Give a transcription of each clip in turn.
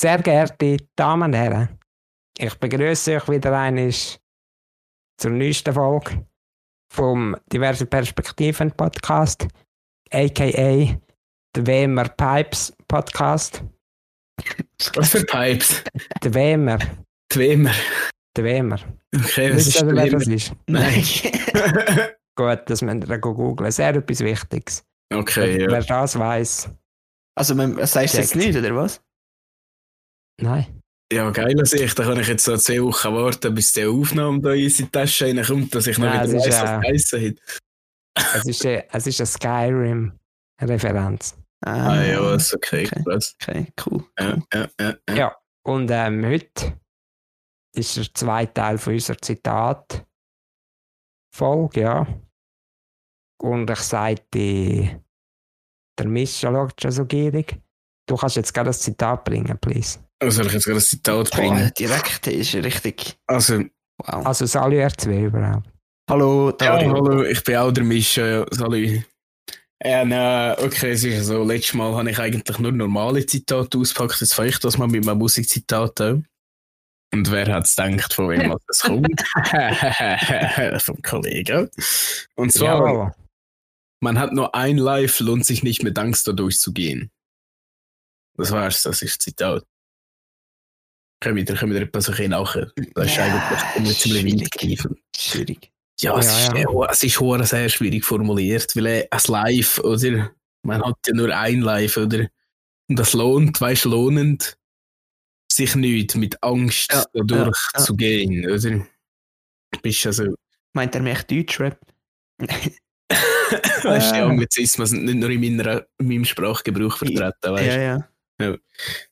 Sehr geehrte Damen und Herren, ich begrüße euch wieder einmal zur nächsten Folge vom Diverse Perspektiven Podcast, aka der WMR Pipes Podcast. Was für Pipes? Der WMR. Die Wemer. Der WMR. Okay, was Wisst ist ihr, wer das Wemer? ist? Nein. Gut, das müsst ihr googeln. Sehr etwas Wichtiges. Okay, wer, ja. wer das weiß, Also, man, sagst du jetzt nicht, oder was? Nein. Ja, geil an sich. Da kann ich jetzt so zwei Wochen warten, bis die Aufnahme da in unsere Tasche reinkommt, dass ich noch Nein, wieder weiss, was geheissen hat. Es ist, eine- es ist eine Skyrim-Referenz. Ah ja, ist okay, okay. krass. Okay, cool. Ja, cool. ja, ja, ja. Ja, und ähm, heute ist der zweite Teil von unserer Zitat-Folge, ja. Und ich sagte, der Mischa schaut schon so gierig. Du kannst jetzt gerade das Zitat bringen, please. Also, soll ich jetzt gerade ein Zitat Boah, bringen? direkt ist richtig. Also, Wow. Also Salü R2 überhaupt. Hallo, ja, Dario. hallo, ich bin auch der Mischa, ja, salut. Ja, nein, okay, es ist ja so, letztes Mal habe ich eigentlich nur normale Zitate ausgepackt, jetzt fange ich das mal mit meinem Musikzitat an. Und wer hat es gedacht, von wem das kommt? Vom Kollegen. Und zwar, Ja, man hat nur ein Life, lohnt sich nicht mit Angst da durchzugehen. Das war's, das ist das Zitat. Können wir, können wir etwas so ein bisschen nachher? Das ist Ja, eigentlich immer ziemlich gegriffen. Schwierig. Ja, Ja, es, ist, ja. es ist hure sehr schwierig formuliert, weil äh, ein Live, oder? Man hat ja nur ein Live, oder? Und das lohnt, weißt du, lohnend, sich nicht mit Angst Ja, da ja, durchzugehen, oder? Du bist also, Meint er mich Deutschrap? weißt du, die Äh. Anglizismen sind nicht nur in, meiner, in meinem Sprachgebrauch vertreten, weißt ja, du? Ja.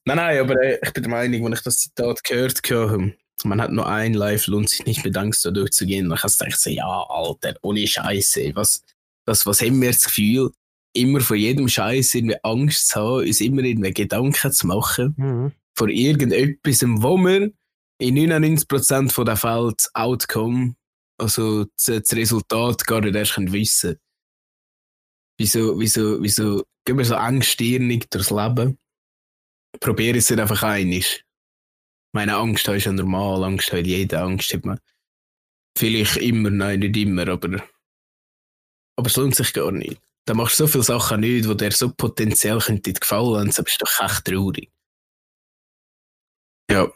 Nein, nein, aber äh, ich bin der Meinung, wenn ich das Zitat gehört habe, man hat nur ein Live, lohnt sich nicht mit Angst da durchzugehen. Dann kannst du denken, ja, Alter, ohne Scheiße, was, das, was haben wir das Gefühl, immer vor jedem Scheiß irgendwie Angst zu haben, uns immer irgendwie Gedanken zu machen, mhm. vor irgendetwas, wo wir in 99% von der Fälle das Outcome, also das, das Resultat gar nicht erst können wissen Wieso, wieso, wieso gehen wir so engstirnig durchs Leben? Probiere es einfach einig. Meine Angst ist ja normal, Angst hat jeder, Angst hat man. Vielleicht immer, nein, nicht immer, aber, aber es lohnt sich gar nicht. Da machst du so viele Sachen nicht, die dir so potenziell könnten gefallen, so bist du doch echt traurig. Ja,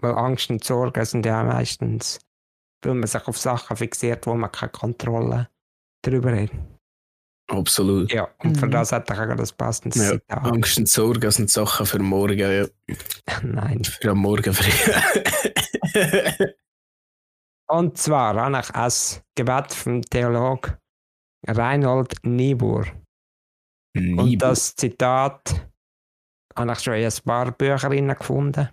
Weil Angst und Sorgen sind ja meistens, weil man sich auf Sachen fixiert, wo man keine Kontrolle darüber hat. Absolut. Ja, und für Mhm. das hat er auch das passende Ja, Zitat. Angst und Sorgen sind Sachen für morgen, ja. Nein. Für am Morgen früh. Und zwar habe ich ein Gebet vom Theolog Reinhold Niebuhr. Und das Zitat habe ich schon in ein paar Büchern gefunden.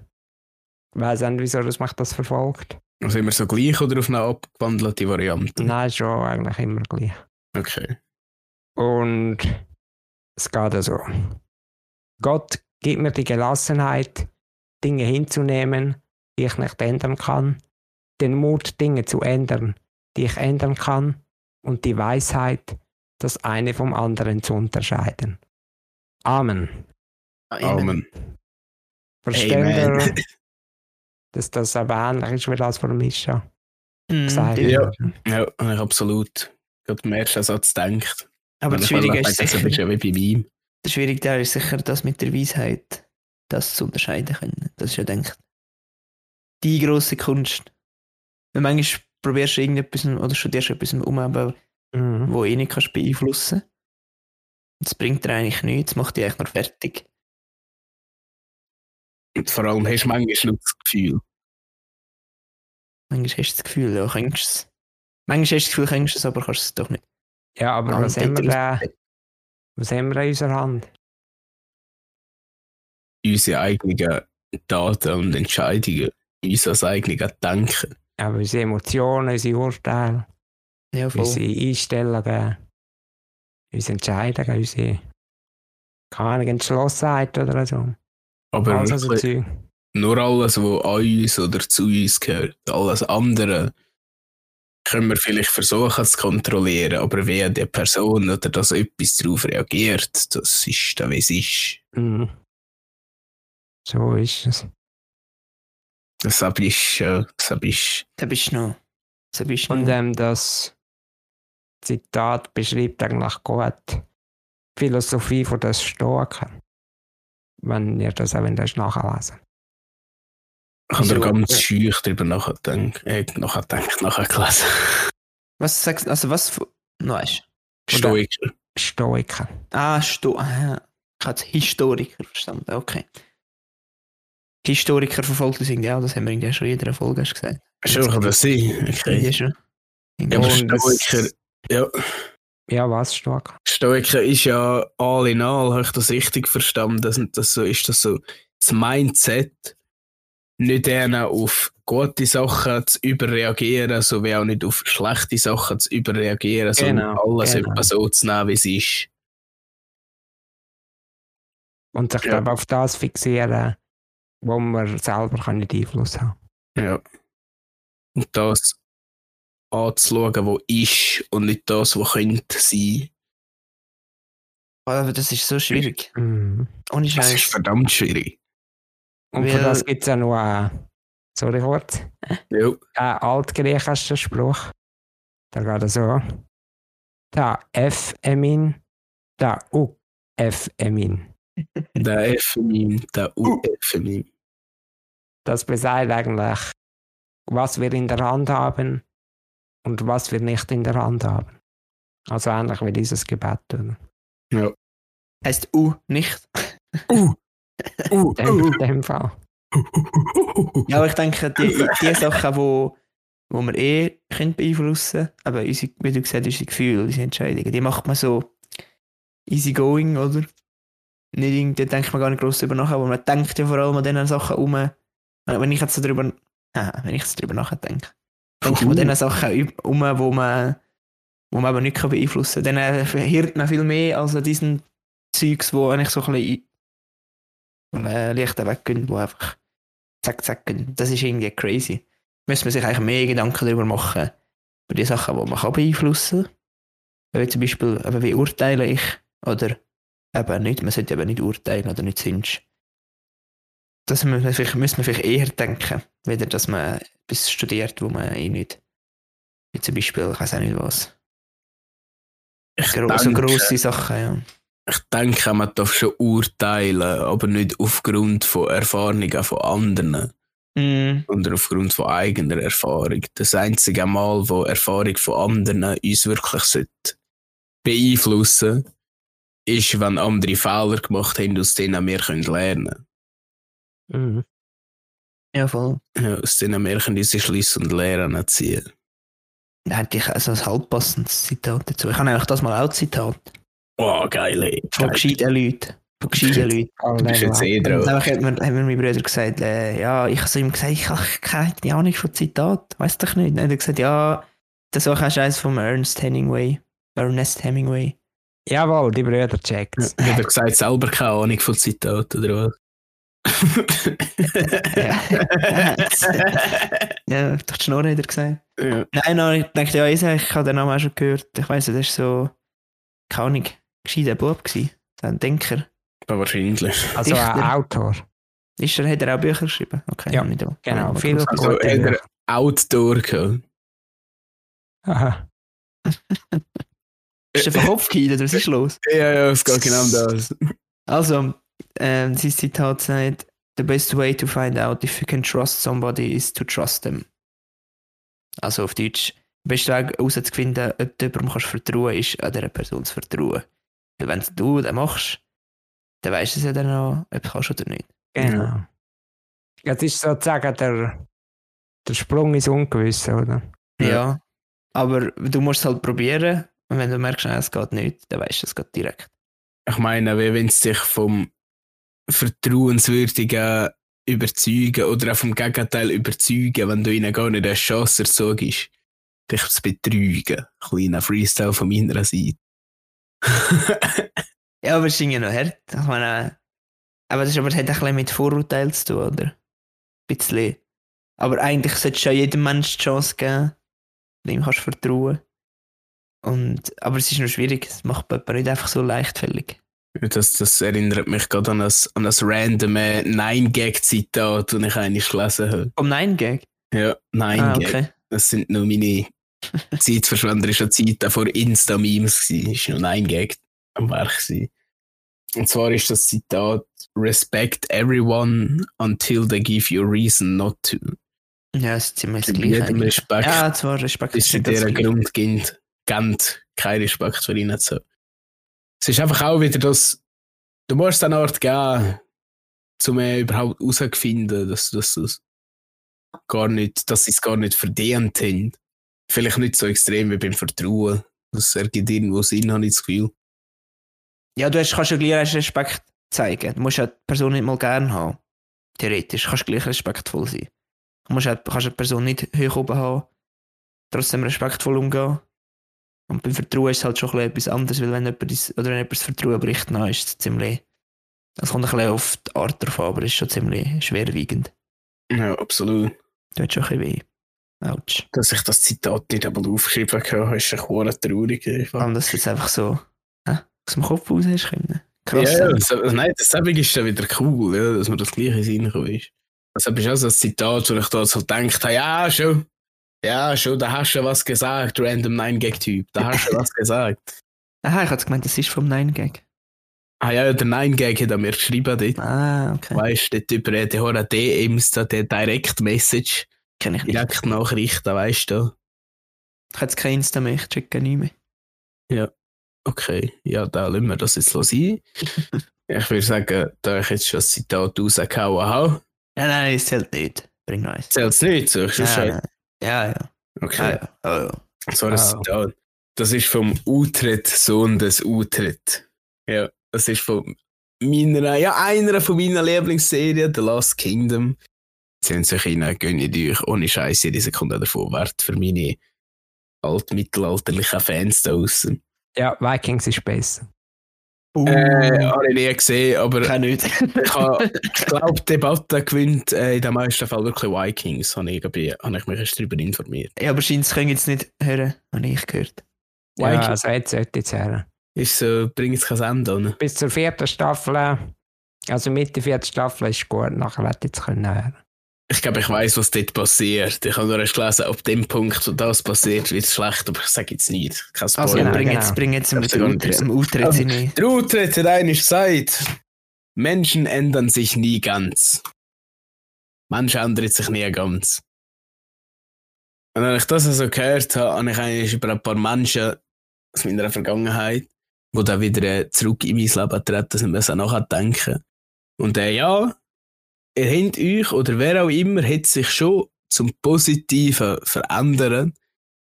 Ich weiss nicht, wieso das mich das verfolgt. Also immer so gleich oder auf eine abgewandelte Variante? Nein, schon eigentlich immer gleich. Okay. Und es geht also. Gott gibt mir die Gelassenheit, Dinge hinzunehmen, die ich nicht ändern kann, den Mut, Dinge zu ändern, die ich ändern kann, und die Weisheit, das eine vom anderen zu unterscheiden. Amen. Amen. Ihr, dass das aber ähnlich ist wie das von Mischa gesagt die- Ja. Ja, habe ich absolut. Gerade beim ersten Satz gedacht. Aber das Schwierige ist Das sicher, ist ja wie bei ihm. der schwierige Teil ist sicher, das mit der Weisheit, das zu unterscheiden können. Das ist ja, denke ich, die grosse Kunst. Weil manchmal probierst du irgendetwas oder studierst etwas um, aber Mhm. wo eh nicht kannst beeinflussen. Das bringt dir eigentlich nichts, das macht dich eigentlich nur fertig. Und vor allem hast du manchmal das Gefühl. Manchmal hast du das Gefühl, ja, könntest es. Manchmal hast du das Gefühl, könntest es, aber kannst es doch nicht. Ja, aber was haben, wir, äh, was haben wir in unserer Hand? Unsere eigenen Daten und Entscheidungen. Unser eigenes Denken. Ja, unsere Emotionen, unsere Urteile, Ja, unsere Einstellungen, unsere Entscheidungen, unsere keine Entschlossenheit oder so. Aber Alles so wirklich Zeug. nur alles, was an uns oder zu uns gehört. Alles andere können wir vielleicht versuchen zu kontrollieren, aber wie die Person oder dass etwas darauf reagiert, das ist dann, wie es ist. Mhm. So ist es. Das ist, ja, das ist. Da bist du noch. Da bist du Und ähm, das Zitat beschreibt eigentlich gut die Philosophie von der Stoiker. Wenn ihr das auch wollt, nachlesen Ich habe da ganz schüch drüber nachgedacht, äh, nachgedacht, nachgelesen. Was sagst du? Also was? Weißt Stoiker. Stoiker. Ah, Sto ah, ich habe Historiker verstanden. Okay. Historiker verfolgt uns irgendwie auch, das haben wir irgendwie schon in jeder Folge gesagt. Schon kann das sein. Okay. Ja, schon. Ja, aber das- Stoiker, ja, Ja, was, Stoiker? Stoiker ist ja all in all, habe ich das richtig verstanden, dass das so ist, das so das Mindset, nicht eher auf gute Sachen zu überreagieren, sowie auch nicht auf schlechte Sachen zu überreagieren, sondern Genau, alles genau. etwa so zu nehmen, wie es ist. Und sich Ja. auf das fixieren, wo man selber kann nicht Einfluss haben Ja. Und das anzuschauen, was ist und nicht das, was könnte sein. Aber das ist so schwierig. Mhm. Ohne Das ist verdammt schwierig. Und für das gibt es ja noch einen, sorry kurz, Ja. einen altgriechischen Spruch. Da geht es so. Da F emin, da U F emin. Der F in ihm, der U F in ihm. Das besagt eigentlich, was wir in der Hand haben und was wir nicht in der Hand haben. Also ähnlich wie dieses Gebet. Oder? Ja. Heißt U nicht? Uh, uh, In dem, in dem Fall. Ja, aber ich denke, die, die Sachen, wo, wo wir eh können beeinflussen können, aber unsere, wie du gesagt hast, unsere Gefühle, unsere Entscheidungen, die macht man so easy going, oder? Nicht irgendwie, da denkt man gar nicht groß drüber nach, aber man denkt ja vor allem an diesen Sachen um. Wenn ich jetzt so drüber, ah, wenn ich jetzt drüber nachdenke, denke ich an diesen Sachen um, wo man, wo man aber nicht beeinflussen kann. Dann äh, verhirrt man viel mehr als an diesen Zeugs, wo eigentlich so ein bisschen äh, Lichter weggehen, wo einfach zack, zack gehen. Das ist irgendwie crazy. Müsste man sich eigentlich mehr Gedanken darüber machen, über die Sachen, die man kann beeinflussen kann. Wie zum Beispiel, eben, wie urteile ich oder eben nicht, man sollte eben nicht urteilen oder nicht sonst. Das müssen wir vielleicht, vielleicht eher denken, weder dass man etwas studiert, wo man eh nicht, wie zum Beispiel, ich weiß auch nicht was, Ich Gro so denke- grosse Sachen, ja. Ich denke, man darf schon urteilen, aber nicht aufgrund von Erfahrungen von anderen, Mm, sondern aufgrund von eigener Erfahrung. Das einzige Mal, wo Erfahrung von anderen uns wirklich sollte beeinflussen ist, wenn andere Fehler gemacht haben, aus denen wir können lernen Mhm. ja, voll. können. Ja, aus denen wir können unsere Schlüsse und Lehren ziehen. Da hätte ich also ein halbpassendes Zitat dazu. Ich habe eigentlich das mal auch Zitat. Oh, geil, ey. Von gescheiten Leuten. Von gescheiten Leuten. Du bist jetzt eh Und drauf. einfach hat mir, hat mir mein Bruder gesagt, äh, ja, ich habe so ihm gesagt, ich habe keine Ahnung von Zitat. Weißt doch nicht. Hat er gesagt, ja, das war auch eins von Ernest Hemingway. Ernest Hemingway. Jawohl, die Brüder checkt's. Hat er gesagt, selber keine Ahnung von Zitaten oder was? Ja, durch die Schnurr hat er gesagt. ja. Nein, nein, ich dachte, ja, ich, ich habe den Namen auch schon gehört. Ich weiss, das ist so, keine Ahnung, gescheiter Bub gewesen. So ein Denker. Aber wahrscheinlich. Also ein Dichter. Autor. Ist er, hat er auch Bücher geschrieben? Okay, Ja, nicht auch. Genau, aber viel Also, hat er. Outdoor gehabt. Aha. Ist er vom Kopf gehalten, was ist los? Ja, ja, es geht genau um das. Also, ähm, dieses Zitat sagt, The best way to find out if you can trust somebody is to trust them. Also auf Deutsch, der beste Weg herauszufinden, ob du jemandem kannst vertrauen ist, an dieser Person zu vertrauen. Weil wenn du das machst, dann weißt du es ja dann auch, ob du kannst oder nicht. Genau. Das ist sozusagen der, der Sprung ins Ungewisse, oder? Ja. Ja. Aber du musst es halt probieren und wenn du merkst, nein, es geht nicht, dann weißt du es geht direkt. Ich meine, wie wenn es dich vom Vertrauenswürdigen überzeugen oder auch vom Gegenteil überzeugen, wenn du ihnen gar nicht eine Chance erzogst, dich zu betrügen. Kleiner Freestyle von meiner Seite. Ja, aber es ist irgendwie noch hart. Ich meine, aber das, ist, aber das hat ein bisschen mit Vorurteilen zu tun, oder? Ein bisschen. Aber eigentlich sollte es ja jedem Menschen die Chance geben, dem kannst du vertrauen. Und, aber es ist noch schwierig, es macht jemand nicht einfach so leichtfällig. Das, das erinnert mich gerade an das, an das random Nine-Gag-Zitat, das ich eigentlich gelesen habe. Vom Nine-Gag? Ja, Nine-Gag. Ah, okay. Das sind nur meine zeitverschwenderische Zeit vor Insta-Memes. gewesen. ist noch Nine-Gag am Werk. gewesen. Und zwar ist das Zitat: Respect everyone until they give you a reason not to. Ja, es ist ziemlich das Gleiche. jedem. Respekt, Ja, zwar Respekt. ist das einen Gleiche. Grund gibt, gibt kein Respekt für ihn zu haben. Es ist einfach auch wieder das, du musst eine Art geben, um überhaupt herauszufinden, dass, dass, dass, gar nicht, dass sie es gar nicht verdient haben. Vielleicht nicht so extrem wie beim Vertrauen. Das ergibt irgendwo Sinn, habe ich das Gefühl. Ja, du hast, kannst ja gleich Respekt zeigen. Du musst ja die Person nicht mal gern haben. Theoretisch kannst du gleich respektvoll sein. Du musst ja, kannst ja die Person nicht hoch oben haben, trotzdem respektvoll umgehen. Und beim Vertrauen ist es halt schon etwas anderes, weil wenn jemand, das- oder wenn jemand das Vertrauen bricht, dann ist es ziemlich. Es kommt ein bisschen auf die Art drauf an, aber es ist schon ziemlich schwerwiegend. Ja, absolut. Tut schon ein bisschen weh. Autsch. Dass ich das Zitat nicht einmal aufgeschrieben habe, ist ein hoher traurig. allem, dass du jetzt einfach so hä, aus dem Kopf raus hast können. Krass. Ja, das, nein, das ist dann wieder cool, ja, dass man das gleiche Sinn ist. Das ist auch so ein Zitat, wo ich da so gedacht habe, ja, schon. Ja, schon, da hast du was gesagt, random 9-Gag-Typ. Da hast du was gesagt. Aha, ich hatte gemeint, das ist vom Nine-Gag. Ah ja, der 9-Gag hat er mir geschrieben dort. Ah, okay. Weißt du, über die hohen DMs, da der Direct Message, Kenn ich nicht. Direkt Nachrichten, weißt du. Ich habe jetzt kein Insta mehr, ich checke nicht mehr. Okay, ja, da lassen wir das jetzt sein. ich würde sagen, da ich jetzt schon das Zitat rausgehauen habe, Nein, nein, es zählt nicht. Bring noch eins. zählt es nicht, so ich Ja, ja, ja. ja. Okay. ja, ja. Oh, ja. So ein Ah. Zitat. Das ist vom Utrecht, Sohn des Utrecht. Ja, das ist von meiner, ja, einer von meinen Lieblingsserien, The Last Kingdom. Sie haben sich rein, gönnt euch ohne Scheiße jede Sekunde davon wert für meine altmittelalterlichen Fans da draußen. Ja, Vikings ist besser. Uh, Äh, habe ich nie gesehen, aber kann nicht. ich, habe- ich glaube, die Debatte gewinnt äh, in den meisten Fällen wirklich Vikings, habe ich, habe ich mich erst darüber informiert. ja, aber scheint, können jetzt nicht hören, habe ich gehört. Ja, Vikings also jetzt sollte jetzt her. ist so, bringt es kein Ende an. Bis zur vierten Staffel, also mit der vierten Staffel ist gut, nachher hätte ich es können hören. Ich glaube, ich weiß, was dort passiert. Ich habe nur erst gelesen, ab dem Punkt, wo das passiert, wird es schlecht, aber ich sage jetzt nicht. Kein Also, Spoiler. genau, bring, genau. jetzt, bring jetzt mit dem nicht Utre- gewusst. dem Utritt Ähm, seine. Der Utrecht hat eigentlich gesagt, Menschen ändern sich nie ganz. Menschen ändern sich nie ganz. Und wenn ich das also gehört habe, habe ich eigentlich über ein paar Menschen aus meiner Vergangenheit, die dann wieder äh, zurück in mein Leben treten, sind müssen nachdenken. Und äh, ja, ihr habt euch, oder wer auch immer, hat sich schon zum Positiven verändert,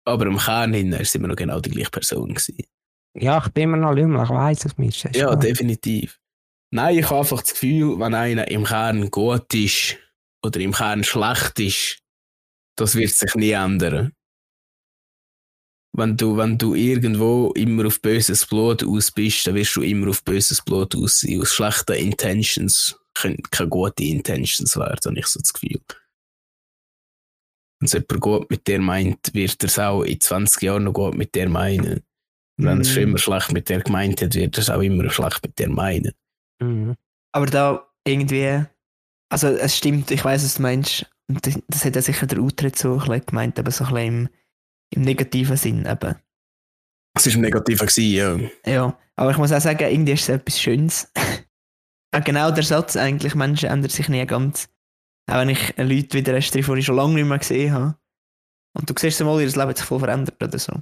aber im Kern hin ist immer noch genau die gleiche Person gewesen. Ja, ich bin immer noch lümmel, ich weiss es, ist Ja, gut. definitiv. Nein, ich habe einfach das Gefühl, wenn einer im Kern gut ist oder im Kern schlecht ist, das wird sich nie ändern. Wenn du, wenn du irgendwo immer auf böses Blut aus bist, dann wirst du immer auf böses Blut aus sein. Aus schlechten Intentions können keine gute Intentions werden, habe ich so das Gefühl. Wenn es jemand gut mit dir meint, wird er es auch in 20 Jahren noch gut mit dir meinen. Und wenn er es schon Mm. immer schlecht mit dir gemeint hat, wird er es auch immer schlecht mit dir meinen. Mhm. Aber da irgendwie, also es stimmt, ich weiß, was du meinst. Und das, hat ja sicher der Utritt so ein bisschen gemeint, aber so ein bisschen im, im negativen Sinn eben. Es war negativer, gewesen, ja. Ja, aber ich muss auch sagen, irgendwie ist es etwas Schönes. auch genau der Satz eigentlich, Menschen ändern sich nie ganz. Auch wenn ich Leute wie der Rest, die ich schon lange nicht mehr gesehen habe. Und du siehst mal, ihr Leben hat sich voll verändert oder so.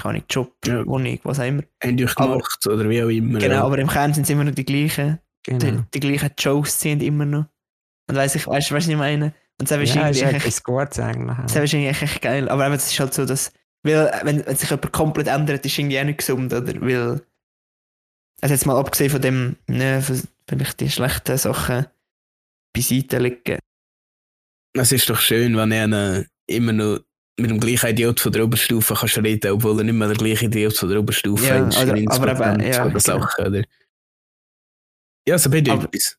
Keine Job, Ja. Wohnung, was auch immer. Haben die euch Aber- gemacht oder wie auch immer. Genau, ja. aber im Kern sind es immer noch die gleichen. Die, Genau. die gleichen Jokes sind immer noch. Und weiss ich, weißt du, was ich meine? Und das ist Ja, ist etwas Gutes eigentlich. das ist irgendwie echt geil. Aber es ist halt so, dass, weil, wenn, wenn sich jemand komplett ändert, ist irgendwie auch nicht gesund, oder? Weil, also jetzt mal abgesehen von dem, ne, von vielleicht die schlechten Sachen beiseite liegen. Es ist doch schön, wenn einer immer noch mit dem gleichen Idiot von der Oberstufe kannst reden, obwohl er nicht mehr der gleiche Idiot von der Oberstufe Ja, ist. 90% aber eben, ja, genau. Sache, oder? Ja, so bin ich Aber- etwas.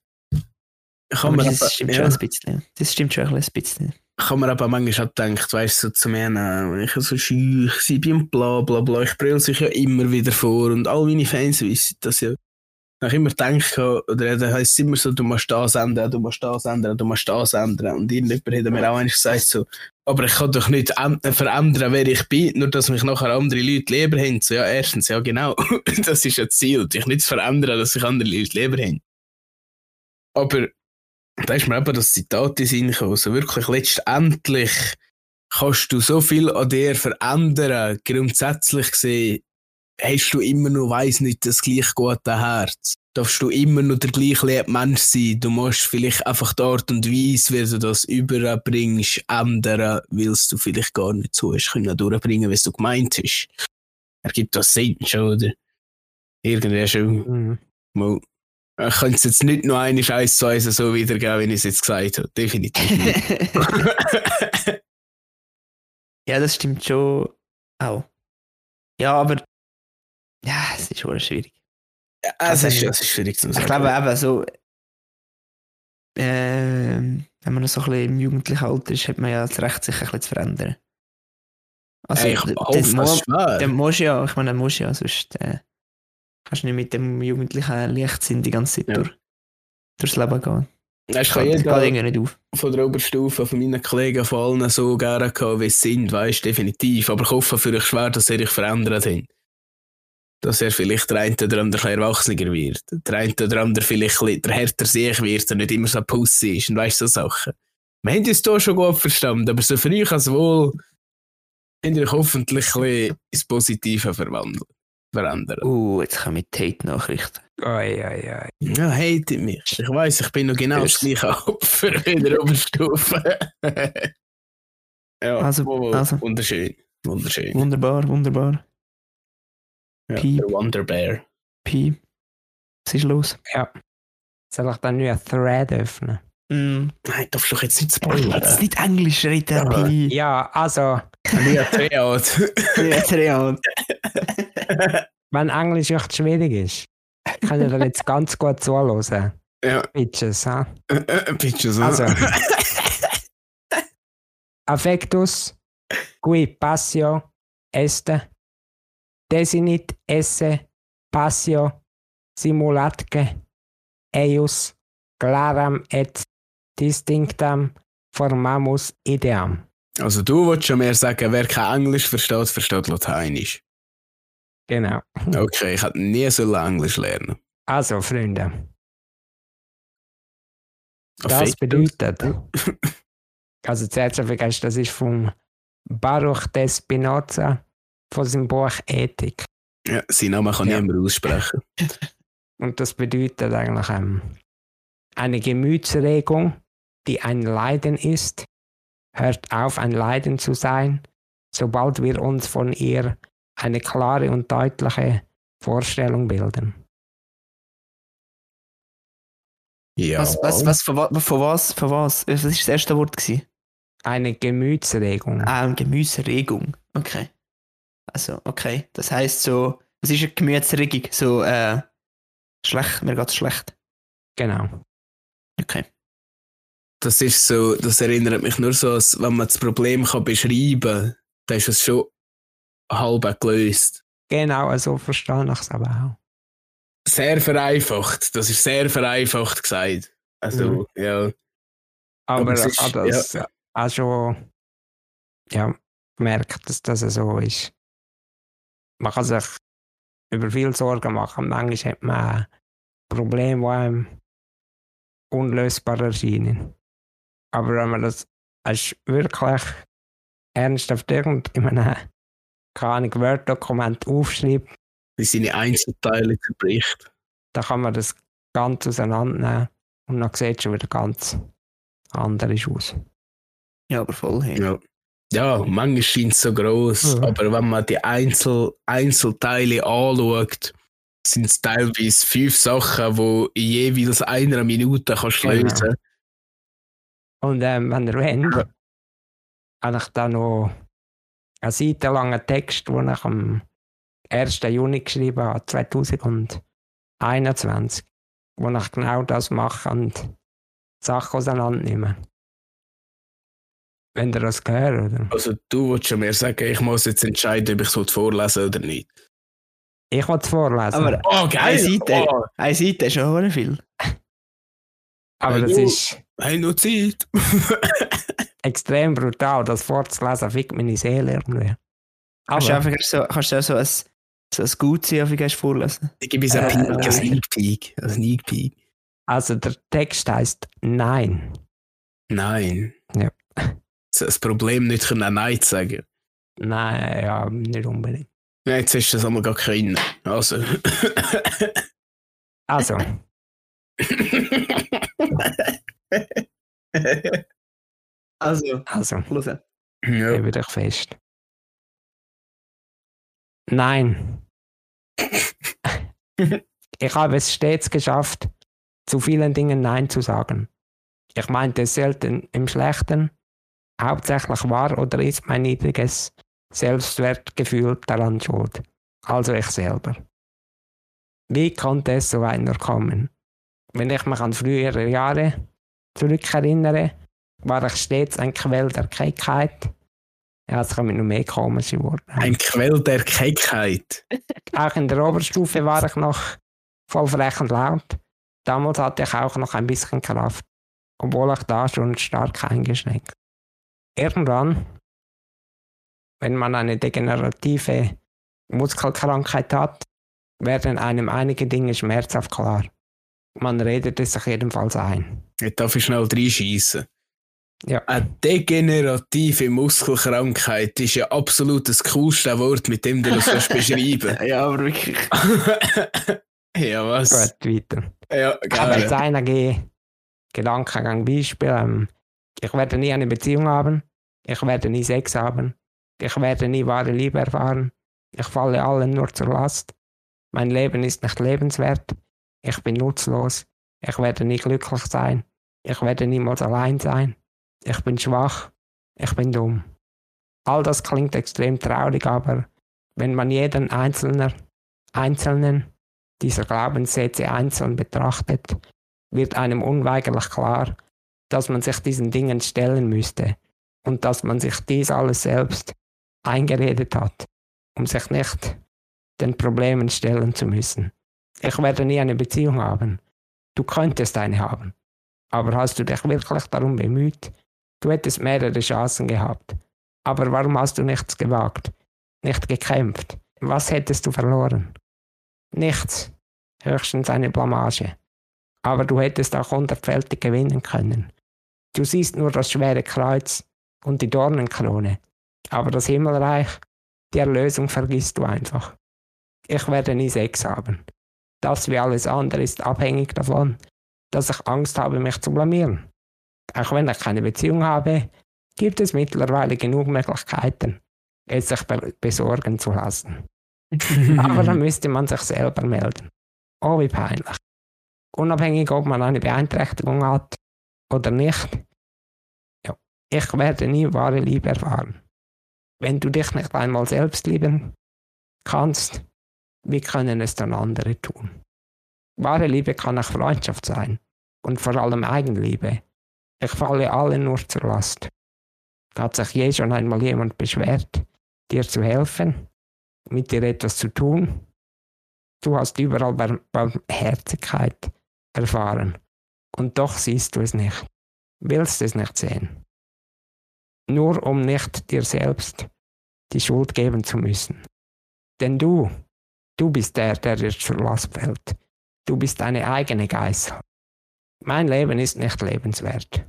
Aber das aber- stimmt ja, schon ein bisschen. Das stimmt schon ein bisschen. ich habe mir aber manchmal auch gedacht, weißt du, so zu mir, wenn ich so schüch bin bla bla bla, ich brülle sich ja immer wieder vor und all meine Fans wissen das ja. Ich immer denke, oder da heisst es immer so, du musst das ändern, du musst das ändern, du musst das ändern. Und irgendjemand hat mir auch eigentlich gesagt, so, aber ich kann doch nicht verändern, wer ich bin, nur dass mich nachher andere Leute lieber haben. So, ja, erstens, ja, genau, das ist ein Ziel, dich nicht zu verändern, dass sich andere Leute lieber haben. Aber da ist mir eben das Zitat in Sinn gekommen. Also wirklich, letztendlich kannst du so viel an dir verändern. Grundsätzlich gesehen hast du immer noch, weiss nicht, das gleich gute Herz. Darfst du immer noch der gleiche Mensch sein. Du musst vielleicht einfach die Art und Weise, wie du das überbringst, ändern, weil du vielleicht gar nicht so hast können durchbringen, wie du gemeint hast. Ergibt das Sinn schon, oder? Irgendwie schon. Mhm. Mal ich könnte es jetzt nicht nur eine Scheiß zu eins so wiedergeben, wie ich es jetzt gesagt habe. Definitiv nicht. ja, das stimmt schon auch. Ja, aber ja, es ist schon schwierig. Ja, es, ist, es ist schwierig zu sagen. Ich glaube eben so, äh, wenn man so ein bisschen im jugendlichen Alter ist, hat man ja das Recht, sich ein bisschen zu verändern. Also, hey, ich das wahr. Dann musst ja, ich meine, musst ja, sonst äh, kannst du nicht mit dem jugendlichen Leichtsinn die ganze Zeit ja. durch, durchs Leben gehen. Ich kann jeder nicht auf. von der Oberstufe von meinen Kollegen von allen so gerne gehabt, wie sie sind, weißt definitiv. Aber ich hoffe für euch schwer, dass ihr euch verändert habt. Dass er vielleicht der eine oder andere erwachsener wird. Der eine oder andere vielleicht der härter sich wird und nicht immer so Pussy ist und weißt so Sachen. Wir haben uns hier schon gut verstanden, aber so für euch als wohl habt ihr euch hoffentlich ein ins Positive verwandelt verändern. Uh, jetzt kommen die Hate-Nachrichten. Oi, oi, oi. Ja, hate mich. Ich weiß, ich bin noch genau das gleiche Opfer in der Oberstufe. ja, also, also, wunderschön. Wunderschön. Wunderbar, wunderbar. Ja, Pi. Der Wonderbear. Pi. Was ist los? Ja. Soll ich dann nur einen Thread öffnen? Mm. Nein, darfst du doch jetzt nicht spoilern. Jetzt nicht Englisch reden, ja. Pi. Ja, also. Ja, Triad. Ja, Triad. Wenn Englisch echt schwierig ist, kann ich dir jetzt ganz gut zuhören. Ja. Bitches, ha? Bitches, Also. Affectus, qui passio est, desinit esse passio simulatque eius claram et distinctam formamus ideam. Also du wolltest schon mehr sagen, wer kein Englisch versteht, versteht Lateinisch. Genau. Okay, ich hätte nie so Englisch lernen. Also, Freunde. Das bedeutet, also zuerst vergessen, das ist von Baruch des Spinoza von seinem Buch Ethik. Ja, sein Name kann ja. niemand aussprechen. Und das bedeutet eigentlich ähm, eine Gemütsregung, die ein Leiden ist, hört auf, ein Leiden zu sein, sobald wir uns von ihr eine klare und deutliche Vorstellung bilden. Ja. Was, was, was, von, von was, von was? Was war das erste Wort? Gewesen? Eine Gemütsregung. Ah, eine Gemütsregung. Okay. Also, okay. Das heißt so, was ist eine Gemütsregung? So, äh, schlecht, mir geht's schlecht. Genau. Okay. Das ist so, das erinnert mich nur so, als wenn man das Problem kann beschreiben kann, dann ist es schon halb gelöst. Genau, also verstehe ich es aber auch. Sehr vereinfacht, das ist sehr vereinfacht gesagt. Also, mhm. ja. Aber, aber ich habe das ja. auch schon ja, gemerkt, dass das so ist. Man kann sich über viel Sorgen machen. Manchmal hat man Probleme, die einem unlösbar erscheinen. Aber wenn man das als wirklich ernsthaft irgendeinem keine Ahnung, Word-Dokument aufschreibt. Wie seine Einzelteile zerbricht. Da kann man das ganz auseinandernehmen und dann sieht es schon wieder ganz anders aus. Ja, aber voll. Hey. Ja. Ja, manchmal scheint es so groß, mhm. aber wenn man die Einzel Einzelteile anschaut, sind es teilweise fünf Sachen, die in jeweils einer Minute kannst genau. lösen Und ähm, wenn ihr wollt, habe ich da noch einen seitenlangen Text, den ich am 1. Juni geschrieben habe, 2021, wo ich genau das mache und Sachen auseinandernehme. Wenn ihr das gehört, oder? Also du willst schon mehr sagen, ich muss jetzt entscheiden, ob ich es vorlesen oder nicht. Ich will es vorlesen. Aber Oh, eine Seite, Oh, eine Seite ist schon viel. Aber das Ja. ist hey, noch Zeit. extrem brutal. Das vorzulesen fickt meine Seele irgendwie. Kannst du einfach so, kannst du auch so ein, so ein Gutsein die vorlesen? Ich gebe es Äh, ein. Sneak Peek. Ein Sneak Peek. also der Text heißt Nein. Nein. Ja. Das Problem nicht können Nein zu sagen. Nein, ja, nicht unbedingt. Ja, jetzt ist das einmal gar kein. Also. Also, Also, also, hören. ja. gebe dich fest. Nein. ich habe es stets geschafft, zu vielen Dingen Nein zu sagen. Ich meinte es selten im Schlechten. Hauptsächlich war oder ist mein niedriges Selbstwertgefühl daran schuld. Also ich selber. Wie konnte es so weit nur kommen? Wenn ich mich an frühere Jahre zurückerinnere, war ich stets ein Quell der Keckheit. Ja, es kommen noch mehr komische Worte. Ein Quell der Keckheit. Auch in der Oberstufe war ich noch voll frech und laut. Damals hatte ich auch noch ein bisschen Kraft, obwohl ich da schon stark eingeschränkt. Irgendwann, wenn man eine degenerative Muskelkrankheit hat, werden einem einige Dinge schmerzhaft klar. Man redet es sich jedenfalls ein. Jetzt darf ich schnell reinschießen. Ja. Eine degenerative Muskelkrankheit ist ja absolut das coolste Wort, mit dem du das kannst beschreiben Ja, aber wirklich. Ja, was? Gut, weiter. Ja, Aber jetzt einige Gedankengang Beispiel. Ähm, ich werde nie eine Beziehung haben. Ich werde nie Sex haben. Ich werde nie wahre Liebe erfahren. Ich falle allen nur zur Last. Mein Leben ist nicht lebenswert. Ich bin nutzlos. Ich werde nie glücklich sein. Ich werde niemals allein sein. Ich bin schwach. Ich bin dumm. All das klingt extrem traurig, aber wenn man jeden einzelner, einzelnen dieser Glaubenssätze einzeln betrachtet, wird einem unweigerlich klar, dass man sich diesen Dingen stellen müsste und dass man sich dies alles selbst eingeredet hat, um sich nicht den Problemen stellen zu müssen. Ich werde nie eine Beziehung haben. Du könntest eine haben. Aber hast du dich wirklich darum bemüht? Du hättest mehrere Chancen gehabt. Aber warum hast du nichts gewagt? Nicht gekämpft? Was hättest du verloren? Nichts. Höchstens eine Blamage. Aber du hättest auch hundertfältig gewinnen können. Du siehst nur das schwere Kreuz und die Dornenkrone. Aber das Himmelreich, die Erlösung vergisst du einfach. Ich werde nie Sex haben. Das wie alles andere ist abhängig davon, dass ich Angst habe, mich zu blamieren. Auch wenn ich keine Beziehung habe, gibt es mittlerweile genug Möglichkeiten, es sich be besorgen zu lassen. Aber dann müsste man sich selber melden. Oh, wie peinlich. Unabhängig, ob man eine Beeinträchtigung hat oder nicht. Ja, ich werde nie wahre Liebe erfahren. Wenn du dich nicht einmal selbst lieben kannst, wie können es dann andere tun? Wahre Liebe kann auch Freundschaft sein und vor allem Eigenliebe. Ich falle allen nur zur Last. Hat sich je schon einmal jemand beschwert, dir zu helfen, mit dir etwas zu tun? Du hast überall Bar Barmherzigkeit erfahren und doch siehst du es nicht, willst es nicht sehen. Nur um nicht dir selbst die Schuld geben zu müssen. Denn du, du bist der, der dir zur Last fällt. Du bist deine eigene Geißel. Mein Leben ist nicht lebenswert.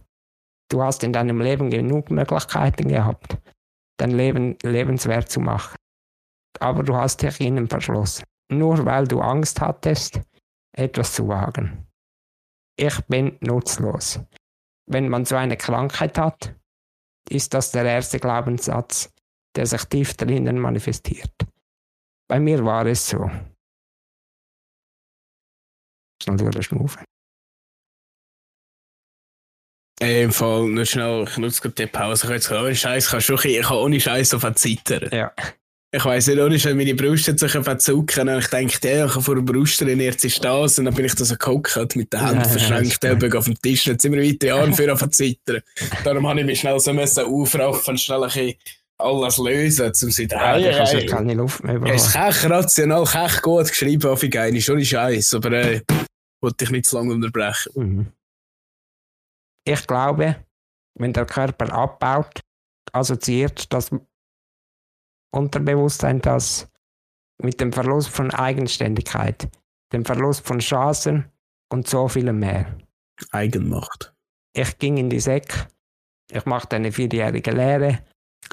Du hast in deinem Leben genug Möglichkeiten gehabt, dein Leben lebenswert zu machen. Aber du hast dich ihnen verschlossen, nur weil du Angst hattest, etwas zu wagen. Ich bin nutzlos. Wenn man so eine Krankheit hat, ist das der erste Glaubenssatz, der sich tief drinnen manifestiert. Bei mir war es so. Schnell durchschnaufen. Ey, Im Fall, nur schnell, ich nutze gerade die Pause. Ich habe jetzt ohne Scheiß, kann schon, ich kann ohne Scheiß auf zittern. Ja. Ich weiss nicht, ohne Scheiß, meine Brust hat sich zucken und ich denke, ja, ich habe vor der Brust trainiert, jetzt ist das. Und dann bin ich da so gehockt, mit den Händen Ja, verschränkt, ja, oben auf dem Tisch. Jetzt sind wir weiter Arme für auf zittern. Darum habe ich mich schnell so müssen aufraffen, schnell ein bisschen alles lösen, um sie Ja, drehen. ich habe schon keine Luft mehr Er ist bekommen. kech rational, kech gut geschrieben, auf geil, ist schon Scheiß, aber äh, wollte ich nicht zu lange unterbrechen. Mhm. Ich glaube, wenn der Körper abbaut, assoziiert das Unterbewusstsein das mit dem Verlust von Eigenständigkeit, dem Verlust von Chancen und so vielem mehr. Eigenmacht. Ich ging in die Sek, ich machte eine vierjährige Lehre,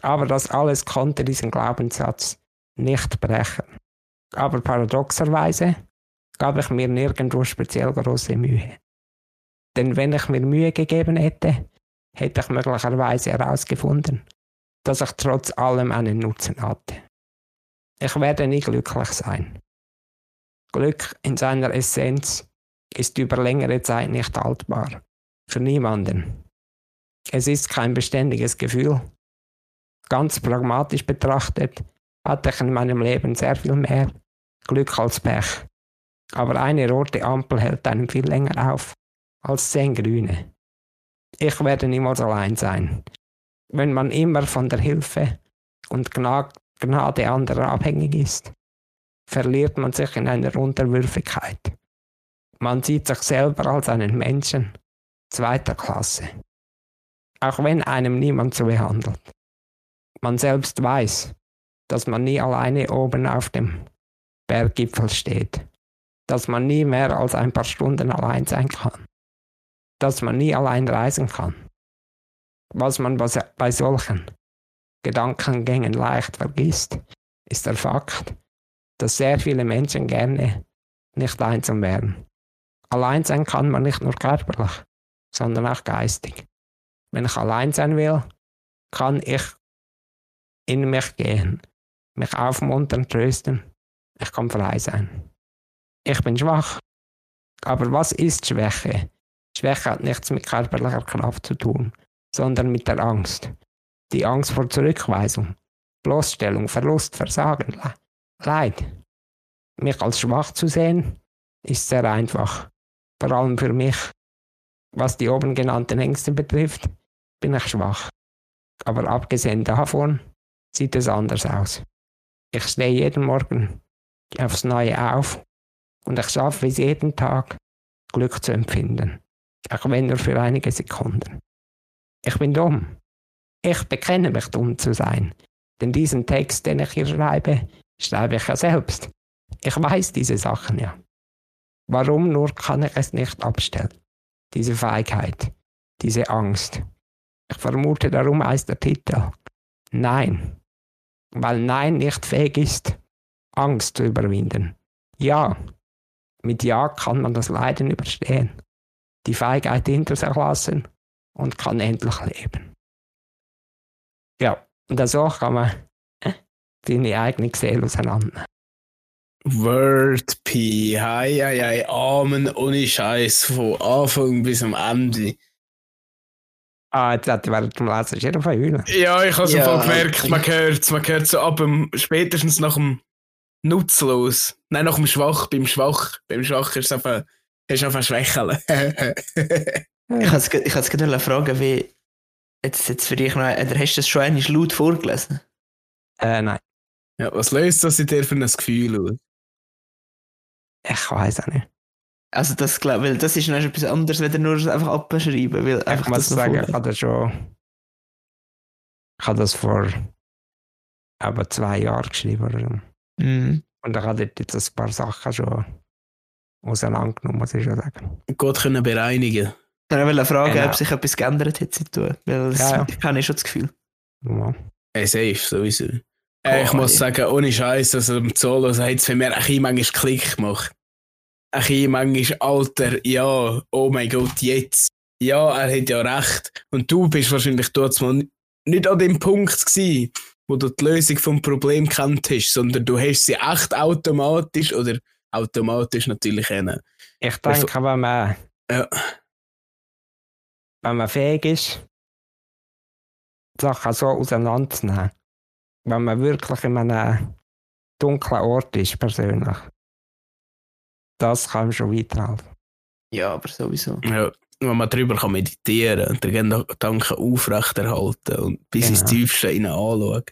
aber das alles konnte diesen Glaubenssatz nicht brechen. Aber paradoxerweise gab ich mir nirgendwo speziell große Mühe. Denn wenn ich mir Mühe gegeben hätte, hätte ich möglicherweise herausgefunden, dass ich trotz allem einen Nutzen hatte. Ich werde nie glücklich sein. Glück in seiner Essenz ist über längere Zeit nicht haltbar. Für niemanden. Es ist kein beständiges Gefühl. Ganz pragmatisch betrachtet hatte ich in meinem Leben sehr viel mehr Glück als Pech. Aber eine rote Ampel hält einem viel länger auf als zehn grüne. Ich werde niemals allein sein. Wenn man immer von der Hilfe und Gna Gnade anderer abhängig ist, verliert man sich in einer Unterwürfigkeit. Man sieht sich selber als einen Menschen zweiter Klasse. Auch wenn einem niemand so behandelt. Man selbst weiß, dass man nie alleine oben auf dem Berggipfel steht, dass man nie mehr als ein paar Stunden allein sein kann, dass man nie allein reisen kann. Was man bei- solchen Gedankengängen leicht vergisst, ist der Fakt, dass sehr viele Menschen gerne nicht einsam wären. Allein sein kann man nicht nur körperlich, sondern auch geistig. Wenn ich allein sein will, kann ich in mich gehen, mich aufmuntern, trösten. Ich kann frei sein. Ich bin schwach. Aber was ist Schwäche? Schwäche hat nichts mit körperlicher Kraft zu tun, sondern mit der Angst. Die Angst vor Zurückweisung, Bloßstellung, Verlust, Versagen, Le- Leid. Mich als schwach zu sehen, ist sehr einfach. Vor allem für mich. Was die oben genannten Ängste betrifft, bin ich schwach. Aber abgesehen davon sieht es anders aus. Ich stehe jeden Morgen aufs Neue auf und ich schaffe es jeden Tag, Glück zu empfinden. Auch wenn nur für einige Sekunden. Ich bin dumm. Ich bekenne mich dumm zu sein. Denn diesen Text, den ich hier schreibe, schreibe ich ja selbst. Ich weiß diese Sachen ja. Warum nur kann ich es nicht abstellen? Diese Feigheit, diese Angst. Ich vermute, darum heißt der Titel Nein. Weil Nein nicht fähig ist, Angst zu überwinden. Ja. Mit Ja kann man das Leiden überstehen, die Feigheit hinter sich lassen und kann endlich leben. Ja, und so kann man seine eigene Seele auseinander. Wordp, hei, hei, hei, Amen, ohne Scheiß, von Anfang bis am Ende. Ah, jetzt hat während dem Lesen schon verheulen. Ja, ich habe es Ja, gemerkt, ich- man hört man hört so ab dem, spätestens nach dem Nutzlos. Nein, nach dem Schwach, beim Schwach. Beim Schwach ist es einfach, ist einfach Schwächeln. Ich kann es gerade fragen, wie. Jetzt, jetzt für dich noch. Oder hast du das schon einmal laut vorgelesen? Äh, nein, ja, was löst das in dir für ein Gefühl aus? ich weiß auch nicht. Also, das glaube weil das ist noch etwas anderes, wenn nur einfach abschreiben. Weil Ich einfach muss das noch sagen, ich habe das schon. Ich habe das vor etwa zwei Jahren geschrieben oder so. Mhm. Und ich habe dort jetzt ein paar Sachen schon auseinandergenommen, muss ich schon sagen. Gott können bereinigen. Ich wollte fragen, Genau. ob sich etwas geändert hat seitdem. Weil das, Ja, ja. ich habe schon das Gefühl. Ja. Ey, safe, sowieso. Äh, ich Oh, muss ey. sagen, ohne Scheiß, also im Solo hat es für mich ein manchmal Klick gemacht. Ein manchmal, Alter, ja, oh mein Gott, jetzt. Ja, er hat ja recht. Und du bist wahrscheinlich dort mal nicht an dem Punkt gewesen, wo du die Lösung vom Problem kennt hast, sondern du hast sie echt automatisch oder automatisch natürlich kennen. Ich denke, wenn man, Ja. wenn man fähig ist, Sachen so auseinanderzunehmen, wenn man wirklich in einem dunklen Ort ist, persönlich, das kann schon weiterhelfen. Ja, aber sowieso. Ja. wo man drüber kann meditieren und den Gedanken aufrechterhalten und bis ins Genau. Tiefste hinein anschauen.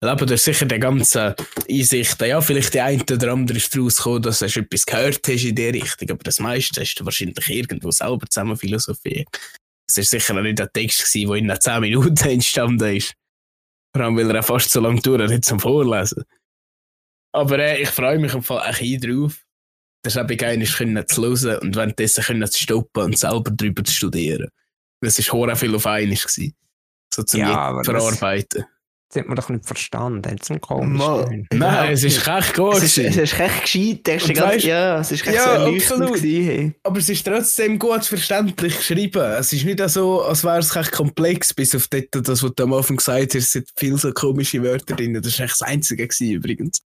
Weil eben, du hast sicher die ganzen Einsichten, ja, vielleicht die eine oder andere ist daraus gekommen, dass du etwas gehört hast in die Richtung, aber das meiste hast du wahrscheinlich irgendwo selber zusammen philosophiert. Es war sicher auch nicht ein Text, gewesen, der in 10 Minuten entstanden ist. Vor allem, weil er auch fast so lange dauert hat zum Vorlesen. Aber äh, ich freue mich im Fall echt ein drauf. Das habe ich geil, können zu hören und währenddessen können zu stoppen und selber darüber zu studieren. Das war hure viel auf einmal. So zum Ja, aber das- Verarbeiten. Das hat man doch nicht verstanden. Jetzt ein komisch. Mal. Nein, es ist echt gut. Es ist, es ist echt gescheit, Und ganz, weißt- ja, es ist echt Ja, so absolut. gewesen, hey. Aber es ist trotzdem gut verständlich geschrieben. Es ist nicht so, als wäre es echt komplex, bis auf das, das was du am Anfang gesagt hast, es sind viele so komische Wörter drin. Das war echt das Einzige gewesen, übrigens.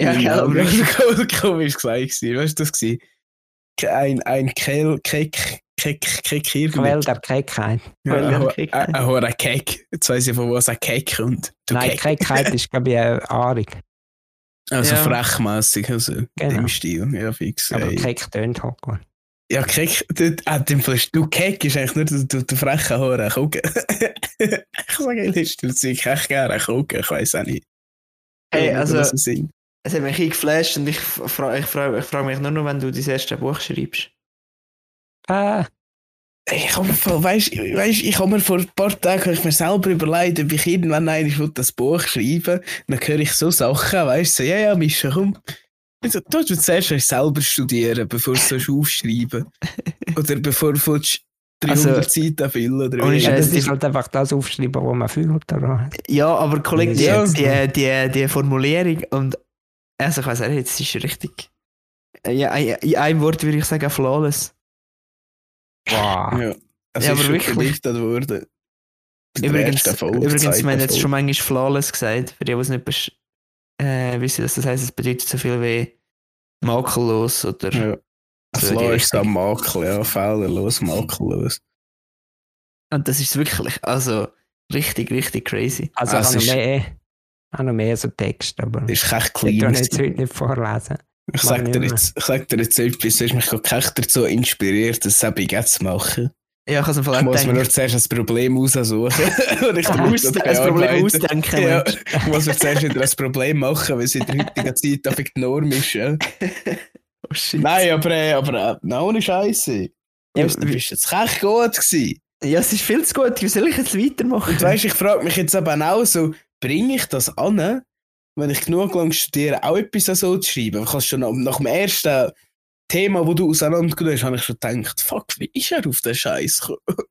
Ja, gell, aber das war komisch gesagt. Weißt du das? gewesen? Ein, ein Kel, Kek, Kek, Kek, Quell irgendwas. der Keckheit. Ja, Quell der ein- Keckheit. ein- ein hoher Kek. Jetzt weiss ich, von wo es ein Kek kommt. Du Nein, Kek. Keckheit ist, glaube ich, eine Ahnung. Also Ja. frechmässig, also Genau. im Stil. Ja, fix. Aber ey. Keck tönt halt gut. Ja, Kek, du, ah, dem du Kek ist eigentlich nur der, der, der freche Hure. Gucken. ich sage ehrlich, du ziehst echt gerne gucken, ich weiß auch nicht. Hey, Ja, also, es hat mich geflasht und ich frage ich frag, ich frag mich nur noch, wenn du dein erste Buch schreibst. Äh, Ich habe mir, vor- weisst, weisst, ich habe mir vor ein paar Tagen ich mir selber überlegt, ob ich irgendwann will das Buch schreiben Dann höre ich so Sachen, weißt du, so, ja, ja, Mischa, komm. Also, du willst zuerst selber studieren, bevor du so aufschreiben Oder bevor du willst 300 Also, Seiten füllen oder ohne Scheiß, das die- ist halt einfach das aufschreiben, was man fühlt. Oder? Ja, aber Kollege, die, Ja. die, die, die Formulierung und also ich weiß nicht, es ist richtig. Ja, in in einem Wort würde ich sagen flawless. Wow. Ja, es Ja, ist aber wirklich. berichtet worden. Übrigens, übrigens wir haben jetzt schon manchmal flawless gesagt. Für die, die es nicht äh, wissen, dass das heisst, es bedeutet so viel wie makellos oder Ja. so Flaw ist am Makel, ja, fehlerlos, makellos. Und das ist wirklich, also richtig, richtig crazy. Also, ich es habe noch ist- mehr, habe noch mehr so Text, aber Das ich ist echt kann clean. jetzt heute nicht vorlesen. Ich Mach sag, nicht dir jetzt, ich sag dir jetzt etwas, du hast mich gerade dazu inspiriert, das selber jetzt zu machen. Ja, ich Ich muss mir nur zuerst ein Problem raussuchen. und ich Du musst ein Problem ausdenken. Ja, ich muss mir zuerst wieder ein Problem machen, weil es in der heutigen Zeit einfach die Norm ist. Ja. Oh, shit. Nein, aber, äh, aber äh, nein, ohne Scheiße. Ja, Du bist jetzt echt gut gewesen. Ja, es ist viel zu gut. Wie soll ich jetzt weitermachen? Und weißt, ich frage mich jetzt eben auch so, bringe ich das an, wenn ich genug lang studiere, auch etwas so zu schreiben? Ich habe schon nach, nach dem ersten Thema, wo du auseinandergenommen hast, habe ich schon gedacht, fuck, wie ist er auf den Scheiß gekommen?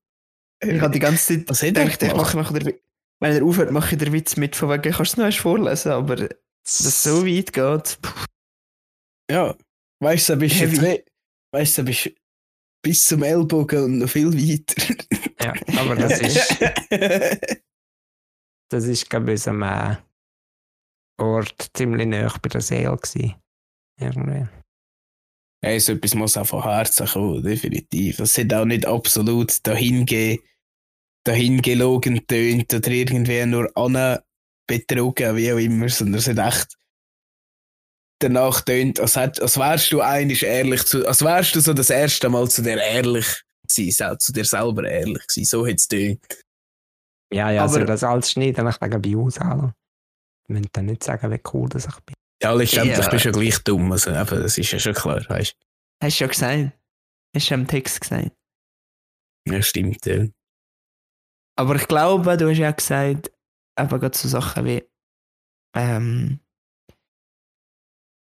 Ich habe die ganze Zeit Was gedacht, ich mache, den, wenn er aufhört, mache ich den Witz mit, von wegen, kannst du es noch erst vorlesen, aber dass es so weit geht. puh. Ja, weißt du, bist du weißt du, bist bis zum Ellbogen und noch viel weiter. Ja, aber das ist, das ist glaube ich, an einem Ort ziemlich nah bei der Seele gewesen. Irgendwie. hey, so etwas muss auch von Herzen kommen, definitiv. Es hat auch nicht absolut dahinge, dahingelogen tönt oder irgendwie nur an betrogen, wie auch immer, sondern es hat echt danach tönt, als, hätt- als wärst du eigentlich ehrlich zu, als wärst du so das erste Mal zu dir ehrlich gewesen, zu dir selber ehrlich gewesen. So hat es tönt. Ja, ja, Aber- also das alles schneiden, ich wegen bei aushalen. Ich möchte dann nicht sagen, wie cool das ich bin. Ja, letztendlich Ja. bist du ja gleich dumm, also eben, das ist ja schon klar, weißt Hast du ja gesagt. Hast du ja im Text gesagt. du. Ja, stimmt, ja. Aber ich glaube, du hast ja gesagt, eben gerade so Sachen wie, ähm,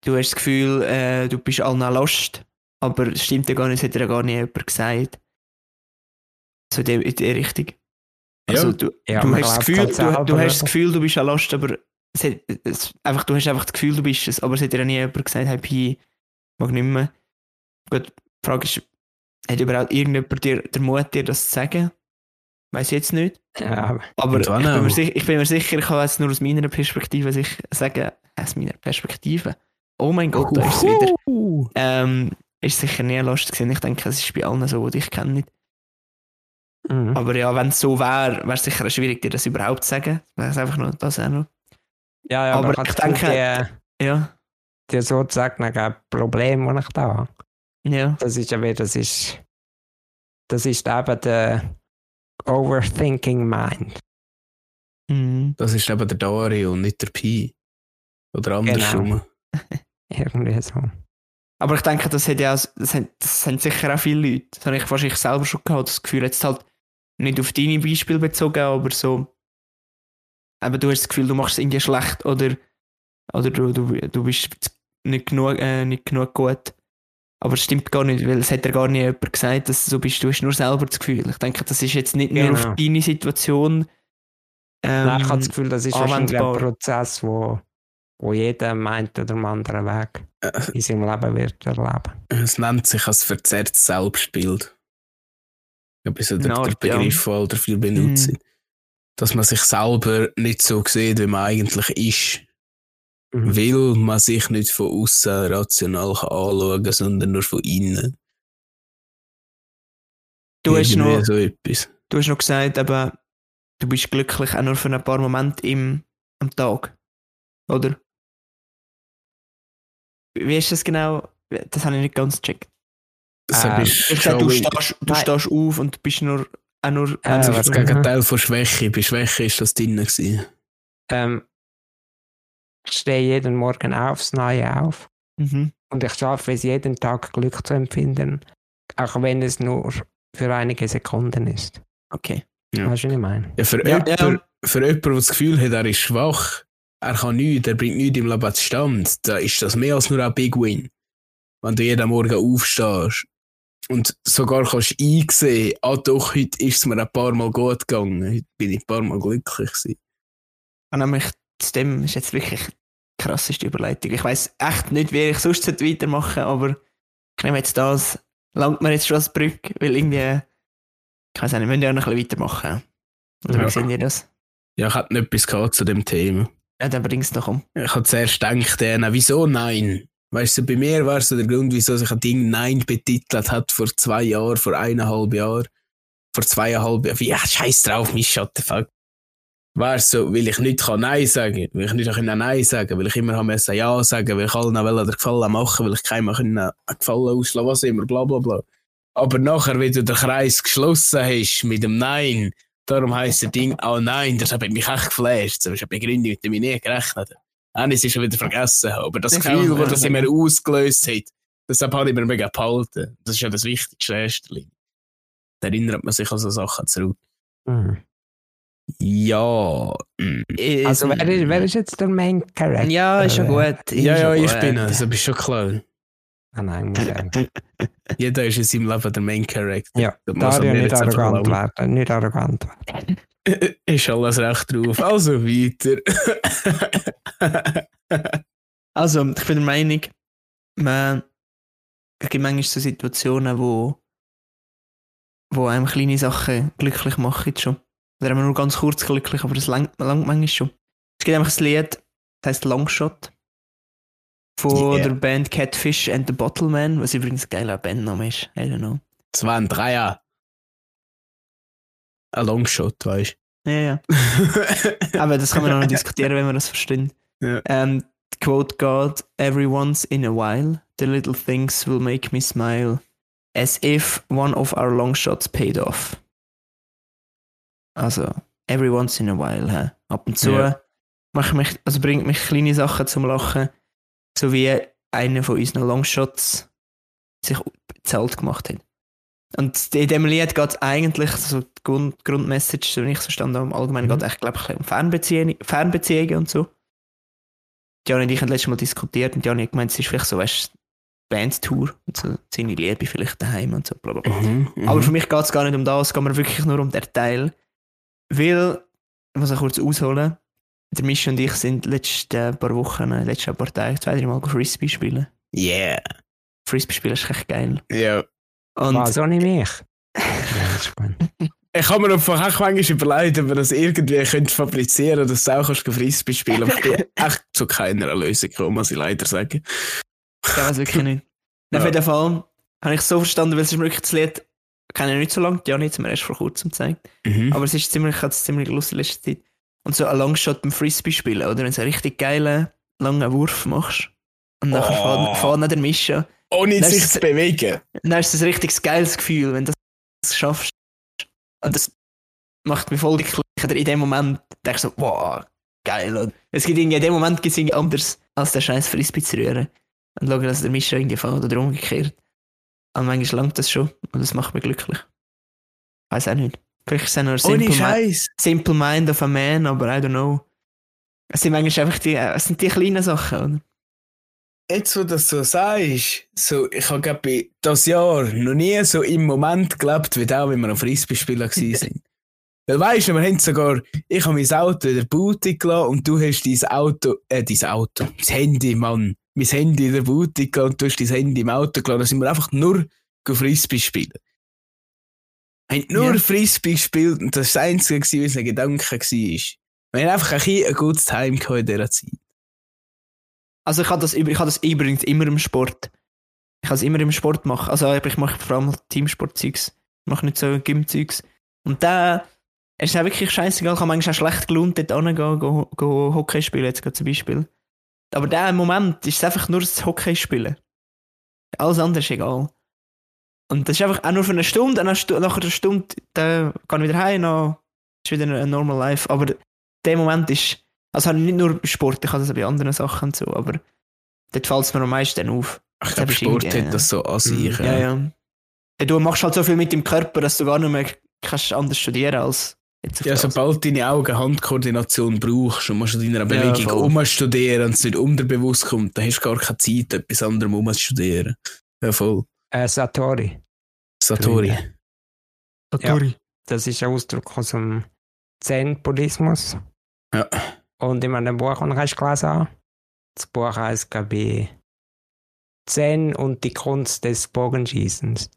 du hast das Gefühl, äh, du bist allen lost, aber es stimmt ja gar nicht, das hat dir ja gar nicht jemand gesagt. So in die, in die Richtung. Also Ja. du, Ja, du, hast das Gefühl, halt du, du hast das? Gefühl, du bist ein lost, aber es hat, es, einfach, du hast einfach das Gefühl, du bist es, aber es hat dir ja nie jemand gesagt, hey, Pi, mag nicht mehr. Gut, die Frage ist, hat überhaupt irgendjemand dir den Mut, dir das zu sagen? Weiß ich jetzt nicht. Ja, Aber ich bin, sicher, ich bin mir sicher, ich kann jetzt nur aus meiner Perspektive sich sagen, aus meiner Perspektive. Oh mein Gott, da ist es wieder. Ähm, ist sicher nie lustig gewesen. Ich denke, es ist bei allen so, die ich kenne nicht. mhm. Aber ja, wenn es so wäre, wäre es sicher schwierig, dir das überhaupt zu sagen. Wäre es einfach nur das auch noch. Ja, ja, aber ich denke, die, Ja, die sozusagen ein Problem, das ich da habe. ja. Das ist ja wie, das ist Das ist eben der Overthinking Mind. Mhm. Das ist eben der Dario und nicht der Pi. Oder andersrum. Genau. Irgendwie so. Aber ich denke, das, hat ja, auch- das, haben, das haben sicher auch viele Leute. Das habe ich wahrscheinlich selber schon gehabt, das Gefühl. Jetzt halt nicht auf deine Beispiele bezogen, aber so. Eben, du hast das Gefühl, du machst es irgendwie schlecht oder, oder du, du, du bist nicht genug, äh, nicht genug gut. Aber es stimmt gar nicht, weil es hat ja gar nicht jemand gesagt, dass du so bist. Du hast nur selber das Gefühl. Ich denke, das ist jetzt nicht nur Genau. auf deine Situation. Ähm, Nein, ich habe das Gefühl, das ist wahrscheinlich ein. Prozess, wo, wo jeder meint oder am anderen Weg Äh, in seinem Leben wird erleben. Es nennt sich als verzerrtes Selbstbild. Ich glaube, so der, Eine der Art, ja. Begriff, der viel benutzt Mhm. wird. Dass man sich selber nicht so sieht, wie man eigentlich ist. Mhm. Weil man sich nicht von außen rational kann anschauen kann, sondern nur von innen. Du hast noch, so etwas. Du hast noch gesagt, eben, du bist glücklich auch nur für ein paar Momente im, am Tag. Oder? Wie ist das genau? Das habe ich nicht ganz gecheckt. Das Ähm, Du gesagt, du, stehst auf und bist nur, auch nur Äh, du- das Gegenteil von Schwäche. Bei Schwäche ist das drin. Gewesen. Ähm, ich stehe jeden Morgen aufs Neue auf Mhm. und ich schaffe es jeden Tag Glück zu empfinden, auch wenn es nur für einige Sekunden ist. Okay. Ja. Weißt du, was ich meine? Ja, für, Ja, ja. für jemanden, der das Gefühl hat, er ist schwach, er kann nichts, er bringt nichts im Leben zustande, da ist das mehr als nur ein Big Win. Wenn du jeden Morgen aufstehst und sogar kannst einsehen, ah doch, heute ist es mir ein paar Mal gut gegangen, heute bin ich ein paar Mal glücklich gewesen. Und nämlich zu dem ist jetzt wirklich die krasseste Überleitung. Ich weiß echt nicht, wie ich sonst sollte weitermachen aber ich nehme jetzt das, langt mir jetzt schon als Brücke, weil irgendwie, ich weiß nicht, wir müssen ja noch ein bisschen weitermachen. Oder Ja. wie sehen ihr das? Ja, ich hatte noch etwas zu dem Thema. Ja, dann bring's doch um. Ich habe zuerst gedacht, äh, wieso nein? Weißt du, bei mir war so der Grund, wieso sich ein Ding Nein betitelt hat vor zwei Jahren, vor eineinhalb Jahren, vor zweieinhalb Jahren. Ja, scheiß drauf, mich shut the fuck. War so, weil ich nicht kann Nein sagen, weil ich nicht können Nein sagen, weil ich immer haben müssen Ja sagen, weil ich allen wollte den Gefallen machen, weil ich keinem einen Gefallen auslassen, was immer, bla bla bla. Aber nachher, wenn du den Kreis geschlossen hast mit dem Nein, darum heisst das Ding auch Nein, das hat mich echt geflasht. Das ist eine Begründung, mit der ich nie gerechnet habe. Auch nicht, ist schon wieder vergessen habe. Aber das Ich Gefühl, auch, das das ja. in mir ausgelöst hat, deshalb habe ich mir mega behalten. Das ist ja das Wichtigste, Ästerli. Da erinnert man sich an so Sachen zurück. Mhm. Ja. mm. Also, wer ist, wer ist jetzt der Main Character? Ja, ist schon Äh, gut. Ja, ja, schon ich gut. bin es, das ist schon klar. Ah, nein, muss ich. Jeder ist in seinem Leben der Main Character. Ja, Das muss nicht arrogant glauben. werden. Nicht arrogant werden. Ist alles recht drauf. Also weiter. Also, ich bin der Meinung, man, es gibt manchmal so Situationen, wo, wo einem kleine Sachen glücklich machen schon. Oder nur ganz kurz glücklich, aber das langt, langt manchmal schon. Es gibt einfach ein Lied, das heißt Longshot. Von Yeah. der Band Catfish and the Bottleman, was übrigens ein geiler Bandname ist. I don't know. Das waren drei Jahre. Ein Longshot, weißt Ja, ja. du? Aber das kann man noch diskutieren, wenn man das versteht. Ja. Ähm, quote God, every once in a while, the little things will make me smile, as if one of our long shots paid off. Also, every once in a while, hä? ab und zu Ja. macht mich, also bringt mich kleine Sachen zum Lachen, so wie einer von unseren Longshots sich bezahlt gemacht hat. Und in dem Lied geht es eigentlich, so die Grund, Grundmessage, so wie ich es verstanden habe, im Allgemeinen Mhm. geht es glaube ich, um Fernbeziehungen, Fernbeziehungen und so. Jani und ich haben letztes Mal diskutiert und Jani hat gemeint, es ist vielleicht so, weißt Bandtour und so, seine Liebe vielleicht daheim und so, bla bla bla. Mhm, mhm. Aber für mich geht es gar nicht um das, es geht mir wirklich nur um den Teil. Weil, ich muss auch kurz ausholen, der Misch und ich sind letzte paar Wochen, äh, letzte paar Tage, zwei, drei Mal Frisbee spielen. Yeah. Frisbee spielen ist echt geil. Ja. Und Was, mich? ja, das ist gut. Ich habe mir einfach auch manchmal überlegt, ob wir das irgendwie könnte fabrizieren dass du auch kannst Frisbee spielen Aber ich bin echt zu keiner Lösung gekommen, muss ich leider sagen. ich weiß wirklich nicht. Ja. Auf jeden Fall habe ich es so verstanden, weil es ist wirklich das Lied, kenne ich nicht so lange, Jani hat es mir erst vor kurzem gezeigt. Mhm. Aber es ist ziemlich, ich hatte es ziemlich lustig in letzter Zeit. Und so ein Longshot beim Frisbee spielen, oder wenn du einen richtig geilen, langen Wurf machst. Und nachher Oh. fährt, fährt nicht der Mischa. Ohne sich zu bewegen. Dann ist das ein richtig geiles Gefühl, wenn du das schaffst. Und das macht mich voll glücklich. Oder in dem Moment denke ich so, wow, geil. Und es gibt irgendwie, in dem Moment gibt es irgendwie anders, als der scheiß Frisbee zu rühren. Und schauen, dass der Mischer irgendwie fällt oder umgekehrt. Und manchmal langt das schon und das macht mich glücklich. Weiß auch nicht. Vielleicht ist es auch nur Ohne simple, Mi Scheiß. simple Mind of a Man, aber I don't know. Es sind manchmal einfach die, es sind die kleinen Sachen, oder? Jetzt, wo du das so sagst, so, ich habe glaube das Jahr noch nie so im Moment gelebt, wie da, wenn wir am Frisbee-Spieler waren. Weil weißt du, wir haben sogar, ich habe mein Auto in der Boutique gelassen und du hast dein Auto, äh, dein Auto, mein Handy, Mann, mein Handy in der Boutique gelassen und du hast dein Handy im Auto gelassen. Da sind wir einfach nur Frisbee spielen. Wir haben nur Ja. Frisbee gespielt und das war das Einzige, was ein Gedanke war. Wir haben einfach ein, ein gutes Time gehabt in dieser Zeit. Also ich habe das, ich habe das übrigens immer im Sport. Ich kann es immer im Sport machen. Also ich mache vor allem Teamsport-Zeugs. Ich mache nicht so Gym-Zeugs. Und da es ist auch wirklich scheißegal. Ich kann manchmal auch schlecht gelohnt dort hingehen, go, go Hockey spielen, jetzt gerade zum Beispiel. Aber der Moment ist es einfach nur das Hockey spielen. Alles andere ist egal. Und das ist einfach auch nur für eine Stunde. Und nach einer Stunde dann gehe ich wieder heim, dann ist wieder ein normal life. Aber der Moment ist, also habe ich nicht nur Sport, ich habe das auch bei anderen Sachen und so, aber dort fällt es mir am meisten auf. Ich glaube, ist Sport irgendwie, hat das so an sich. Ja, ja. ja. Du machst halt so viel mit dem Körper, dass du gar nicht mehr kannst anders studieren als jetzt auf Ja, sobald deine Augen-Hand-Koordination brauchst und musst an deiner Ja, Bewegung voll. umstudieren und es nicht unterbewusst kommt, dann hast du gar keine Zeit, etwas anderem umzustudieren. Ja, voll. Äh, Satori. Satori. Ja. Das ist ein Ausdruck aus dem Zen-Buddhismus. Ja. Und in einem Buch, das das Buch heißt, glaube ich, Zen und die Kunst des Bogenschießens.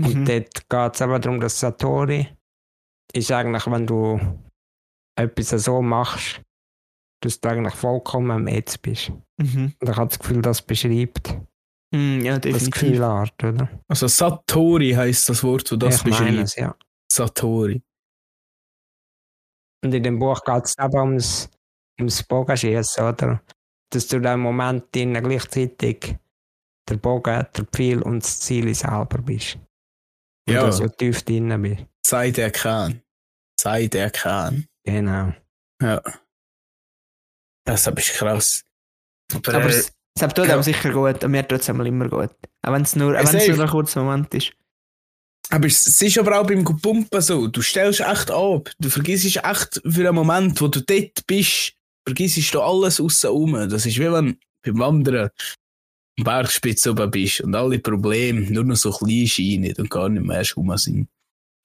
Und Mhm. dort geht es aber darum, dass Satori ist eigentlich, wenn du etwas so machst, dass du eigentlich vollkommen am Jetzt bist. Mhm. Und ich habe das Gefühl, das beschreibt Mhm, ja, das definitiv. Gefühlart, oder? Also Satori heißt das Wort, das das ich meine beschreibt. es, ja. Satori. Und in dem Buch geht es aber ums, ums Bogenschießen, oder? Dass du in dem Moment drin gleichzeitig der Bogen, der Pfeil und das Ziel selber bist. Und Ja. dass du tief drin bist. Sei der kann. Sei der kann. Genau. Ja. Das ist krass. Aber, Aber äh, es, es tut einem sicher gut, und mir tut es immer gut. Auch wenn es nur, auch Es wenn es nur ein kurzer Moment ist. aber es es ist aber auch beim Pumpen so. Du stellst echt ab. Du vergisst echt für einen Moment, wo du dort bist, vergisst du alles aussen rum. Das ist wie wenn beim Wandern am Bergspitze oben bist und alle Probleme nur noch so klein scheinen und gar nicht mehr erst rum sind.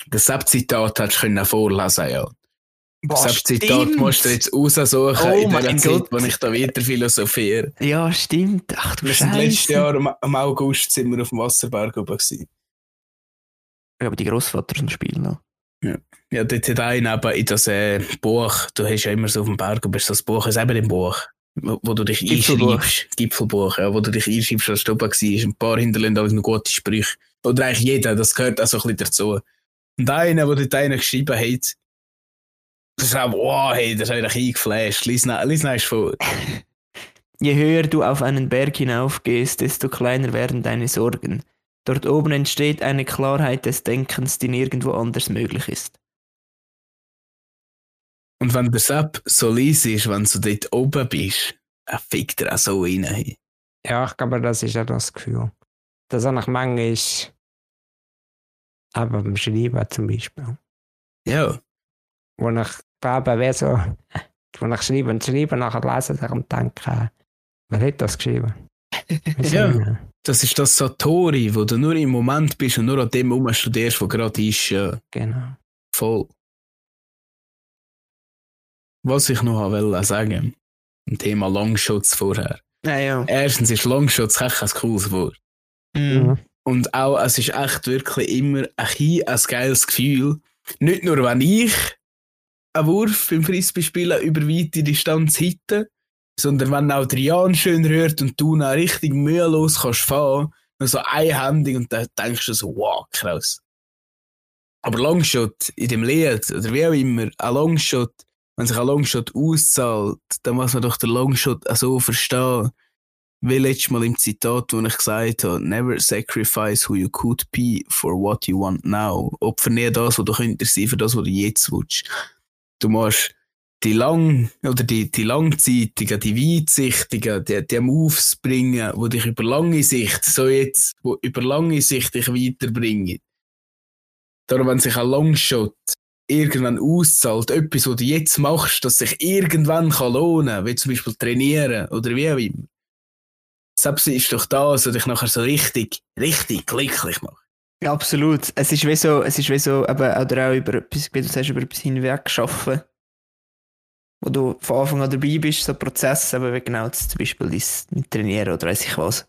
Das Sepp-Zitat hättest du können vorlesen ja. Das Sepp-Zitat musst du jetzt raussuchen Oh in der Zeit, Gott. wo ich da weiter philosophiere. Ja, stimmt. Ach du Wir sind letztes Scheiße. Jahr am, am August sind wir auf dem Wasserberg oben gewesen. Ja, aber die Großvater sind Spiel noch. Ja, dort hat einer eben in das äh, Buch, du hast ja immer so auf dem Berg, aber das Buch ist eben im Buch, wo, wo du dich Gipfelbuch. einschreibst. Gipfelbuch, ja, wo du dich einschreibst, als du oben warst. Ein paar hinterlassen alles noch gute Sprüche. Oder eigentlich jeder, das gehört auch so ein bisschen dazu. Und einer, der dort einer geschrieben hat, das ist auch, wow, hey, das hat mich eingeflasht. Lies noch vor. Je höher du auf einen Berg hinaufgehst, desto kleiner werden deine Sorgen. Dort oben entsteht eine Klarheit des Denkens, die nirgendwo anders möglich ist. Und wenn der Sepp so leise ist, wenn du dort oben bist, er fickt er auch so rein. Ja, ich glaube, das ist ja das Gefühl. Das habe ich manchmal aber beim Schreiben zum Beispiel. Ja. Wo ich glaube, wer so, wo ich schreibe und schreibe, nachher lese ich und denke, wer hat das geschrieben? Ja. Das ist das Satori, wo du nur im Moment bist und nur an dem rumstudierst, wo gerade ist. Ja, Genau. voll. Was ich noch wollte sagen, im Thema Longshots vorher. Naja. Erstens ist Longshots echt ein cooles Wort. Mhm. Und auch, es ist echt wirklich immer ein, ein geiles Gefühl. Nicht nur, wenn ich einen Wurf beim Frisbee-Spielen über weite Distanz hitte, sondern wenn auch der Jan schön rührt und du dann richtig mühelos kannst fahren, nur so einhändig und dann denkst du so, wow, krass. Aber Longshot in dem Lied, oder wie auch immer, ein Longshot, wenn sich ein Longshot auszahlt, dann muss man doch den Longshot auch so verstehen, wie letztes Mal im Zitat, wo ich gesagt habe, never sacrifice who you could be for what you want now. Opfer nie das, was du könntest sein, für das, was du jetzt willst. Du musst die lang, oder die, die langzeitigen, die weitsichtigen, die, die Moves bringen, die dich über lange Sicht, so jetzt, wo über lange Sicht dich weiterbringen. Darum, wenn sich ein Longshot irgendwann auszahlt, etwas, was du jetzt machst, das sich irgendwann kann lohnen, wie zum Beispiel trainieren oder wie auch immer. Selbst ist doch das, was dich nachher so richtig, richtig glücklich macht. Ja, absolut. Es ist wie so, es ist wie so, eben, oder auch über etwas, wie du sagst, über etwas hinweg schaffen. Wo du von Anfang an dabei bist, so ein Prozess, aber wie genau das, zum Beispiel das mit Trainieren oder weiß ich was.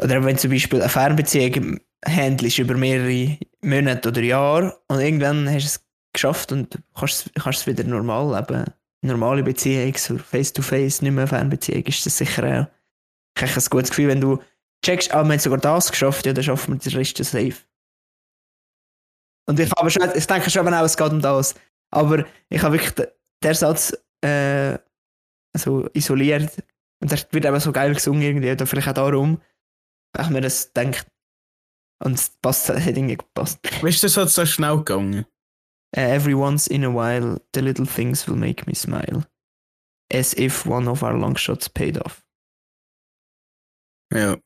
Oder wenn du zum Beispiel eine Fernbeziehung handelst über mehrere Monate oder Jahre und irgendwann hast du es geschafft und kannst, es wieder normal leben. Normale Beziehung, so face-to-face, nicht mehr Fernbeziehung, ist das sicher auch. Ein gutes Gefühl, wenn du checkst, ah, wir haben sogar das geschafft, ja, dann schaffen wir den Rest safe. Und ich habe schon, ich denke schon auch, es geht um das. Aber ich habe wirklich den Satz äh, so isoliert und der wird eben so geil gesungen irgendwie, oder vielleicht auch darum, ich mir das denke. Und es passt, hat irgendwie gepasst. Weißt du, das hat so schnell gegangen. Uh, every once in a while, the little things will make me smile. As if one of our long shots paid off. Ja.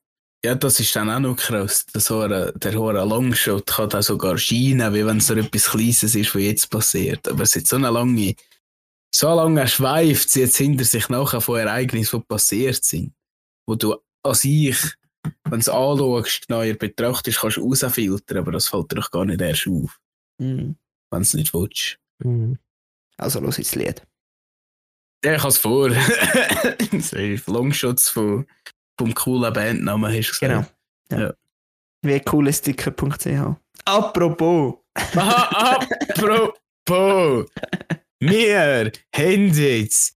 Ja, das ist dann auch noch krass. Das hohe, der hohe Longshot kann da sogar scheinen, wie wenn es so etwas Kleines ist, was jetzt passiert. Aber es ist so eine lange, so lange schweift sie jetzt hinter sich nachher von Ereignissen, die passiert sind. Wo du an sich, wenn du es anschaust, neuer betrachtest, kannst du rausfiltern, aber das fällt dir doch gar nicht erst auf, Mhm. wenn du es nicht willst. Mhm. Also los ins Lied. Der kann es vor. Longshots von, vom coolen Bandnamen, hast du Genau. gesagt. Ja. Ja. Wie coolesticker.ch. Apropos. Aha, apropos. Wir haben jetzt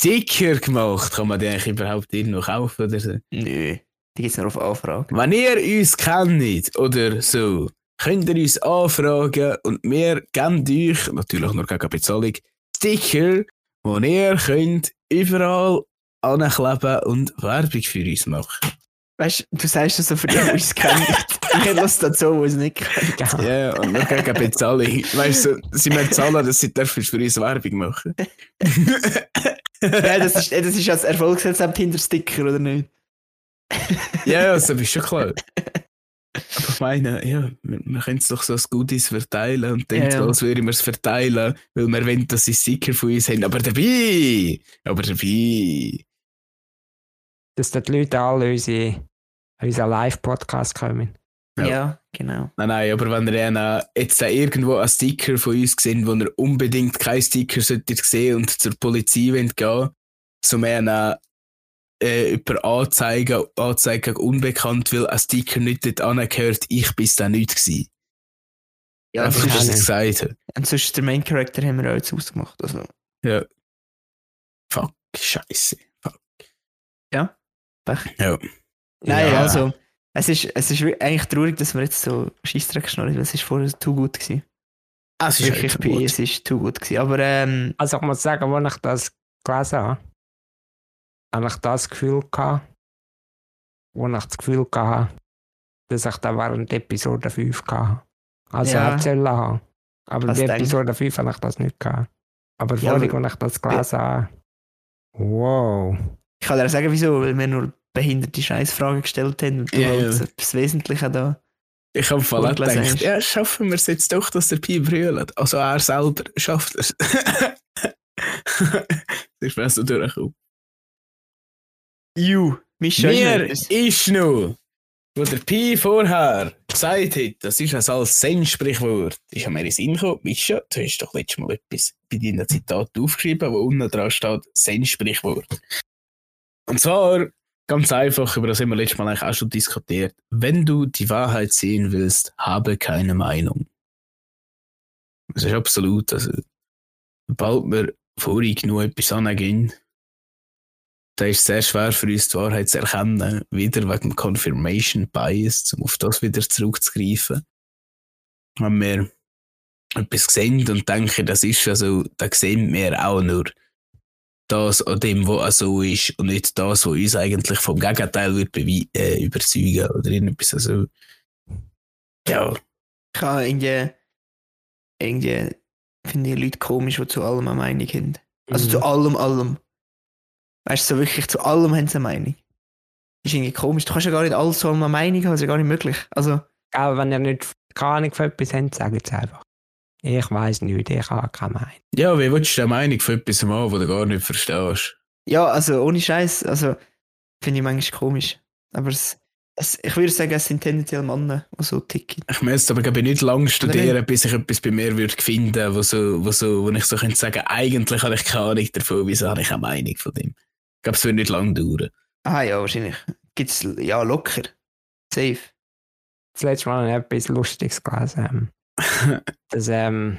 Sticker gemacht. Kann man die eigentlich überhaupt irgendwo kaufen oder so? Nö, die gibt es nur auf Anfrage. Wenn ihr uns kennt oder so, könnt ihr uns anfragen und wir geben euch, natürlich nur gegen Bezahlung, Sticker, die ihr könnt überall ankleben und Werbung für uns machen. Weißt du, du sagst das so für die, die uns kennen. Ich hätte Lust dazu, die es nicht kennen. Genau. Ja, und nur gegen Bezahlung. Weißt du, sie müssen zahlen, dass sie dürfen für uns Werbung machen. Ja, das ist, das ist ja das Erfolgsrezept hinter Sticker, oder nicht? Ja, also ist schon klar. Aber ich meine, ja, wir, wir können es doch so als Goodies verteilen und denken, Ja, als würden wir es verteilen, weil wir wollen, dass sie Sticker von uns haben. Aber dabei! Aber dabei! Dass die Leute alle unsere, an unseren Live-Podcast kommen. Ja. Ja, genau. Nein, nein, aber wenn ihr einen, jetzt irgendwo einen Sticker von uns seht, wo ihr unbedingt keinen Sticker solltet sehen und zur Polizei wollt gehen, so mehr äh, über Anzeigen, Anzeigen unbekannt, weil ein Sticker nicht dort angehört, ich bin da nicht gewesen. Ja, Einfach, das ja, dass ich gesagt habe. Und sonst der Main Character haben wir auch jetzt ausgemacht. Also, Ja. Fuck, scheiße. Fuck. Pech. Ja. Nein, Ja. also, es ist, es ist eigentlich traurig, dass wir jetzt so Scheissdreck schnurren, weil es ist vorher too gut gewesen. Es ist Wirklich, bei gut. es ist too gut gewesen. Aber, ähm, Also ich muss sagen, als ich das gelesen habe, habe ich das Gefühl gehabt, wo ich das Gefühl gehabt, dass ich da während der Episode 5 hatte. Also Ja. erzählen haben. Aber Was in Episode 5 habe ich das nicht gehabt. Aber Ja, vorhin, aber- als ich das gelesen habe, wow. Ich kann dir sagen, wieso, weil wir nur behinderte Scheißfragen gestellt haben und du halt ja. das Wesentliche da. Ich habe voll gedacht, hast. ja, schaffen wir es jetzt doch, dass der Pi brüllt. Also er selber schafft es. das ist so durchgekommen. Ju, Mischa Mir ist noch, wo der Pi vorher gesagt hat, das ist ein als Zen-Sprichwort, ist mir in Sinn gekommen, Mischa, du hast doch letztes Mal etwas bei deinen Zitaten aufgeschrieben, wo unten dran steht, Zen-Sprichwort. Und zwar, ganz einfach, über das haben wir letztes Mal eigentlich auch schon diskutiert, wenn du die Wahrheit sehen willst, habe keine Meinung. Das ist absolut, also, sobald wir vorhin genug etwas angehen, da ist es sehr schwer für uns die Wahrheit zu erkennen, wieder wegen dem Confirmation Bias, um auf das wieder zurückzugreifen. Wenn wir etwas sehen und denken, das ist ja so, da sehen wir auch nur das an dem, was auch so ist und nicht das, was uns eigentlich vom Gegenteil wird bewe- äh, überzeugen oder irgendetwas so. Ja, Ich habe irgendwie, irgendwie finde ich Leute komisch, die zu allem eine Meinung haben. Also Mhm. zu allem, allem. Weißt du, so wirklich zu allem haben sie eine Meinung. Ist irgendwie komisch. Du kannst ja gar nicht alles zu allem eine Meinung haben, das ist ja gar nicht möglich. Also, Gell, wenn ihr nicht keine Ahnung von etwas habt, sagt es einfach. Ich weiß nicht, ich habe keine Meinung. ja wie willst du eine Meinung von etwas haben, was du gar nicht verstehst? ja, also ohne Scheiß, also finde ich manchmal komisch. Aber es, es, ich würde sagen, es sind tendenziell Männer, die so ticken. Ich müsste aber glaube ich, nicht lange studieren, bis ich etwas bei mir würde finden, wo, so, wo, so, wo ich so könnte sagen, eigentlich habe ich keine Ahnung davon, wieso habe ich eine Meinung von dem. Ich glaube, es würde nicht lange dauern. Ah ja, wahrscheinlich. Gibt's ja locker. Safe. Das letzte Mal habe ich etwas Lustiges gelesen. Dass ähm,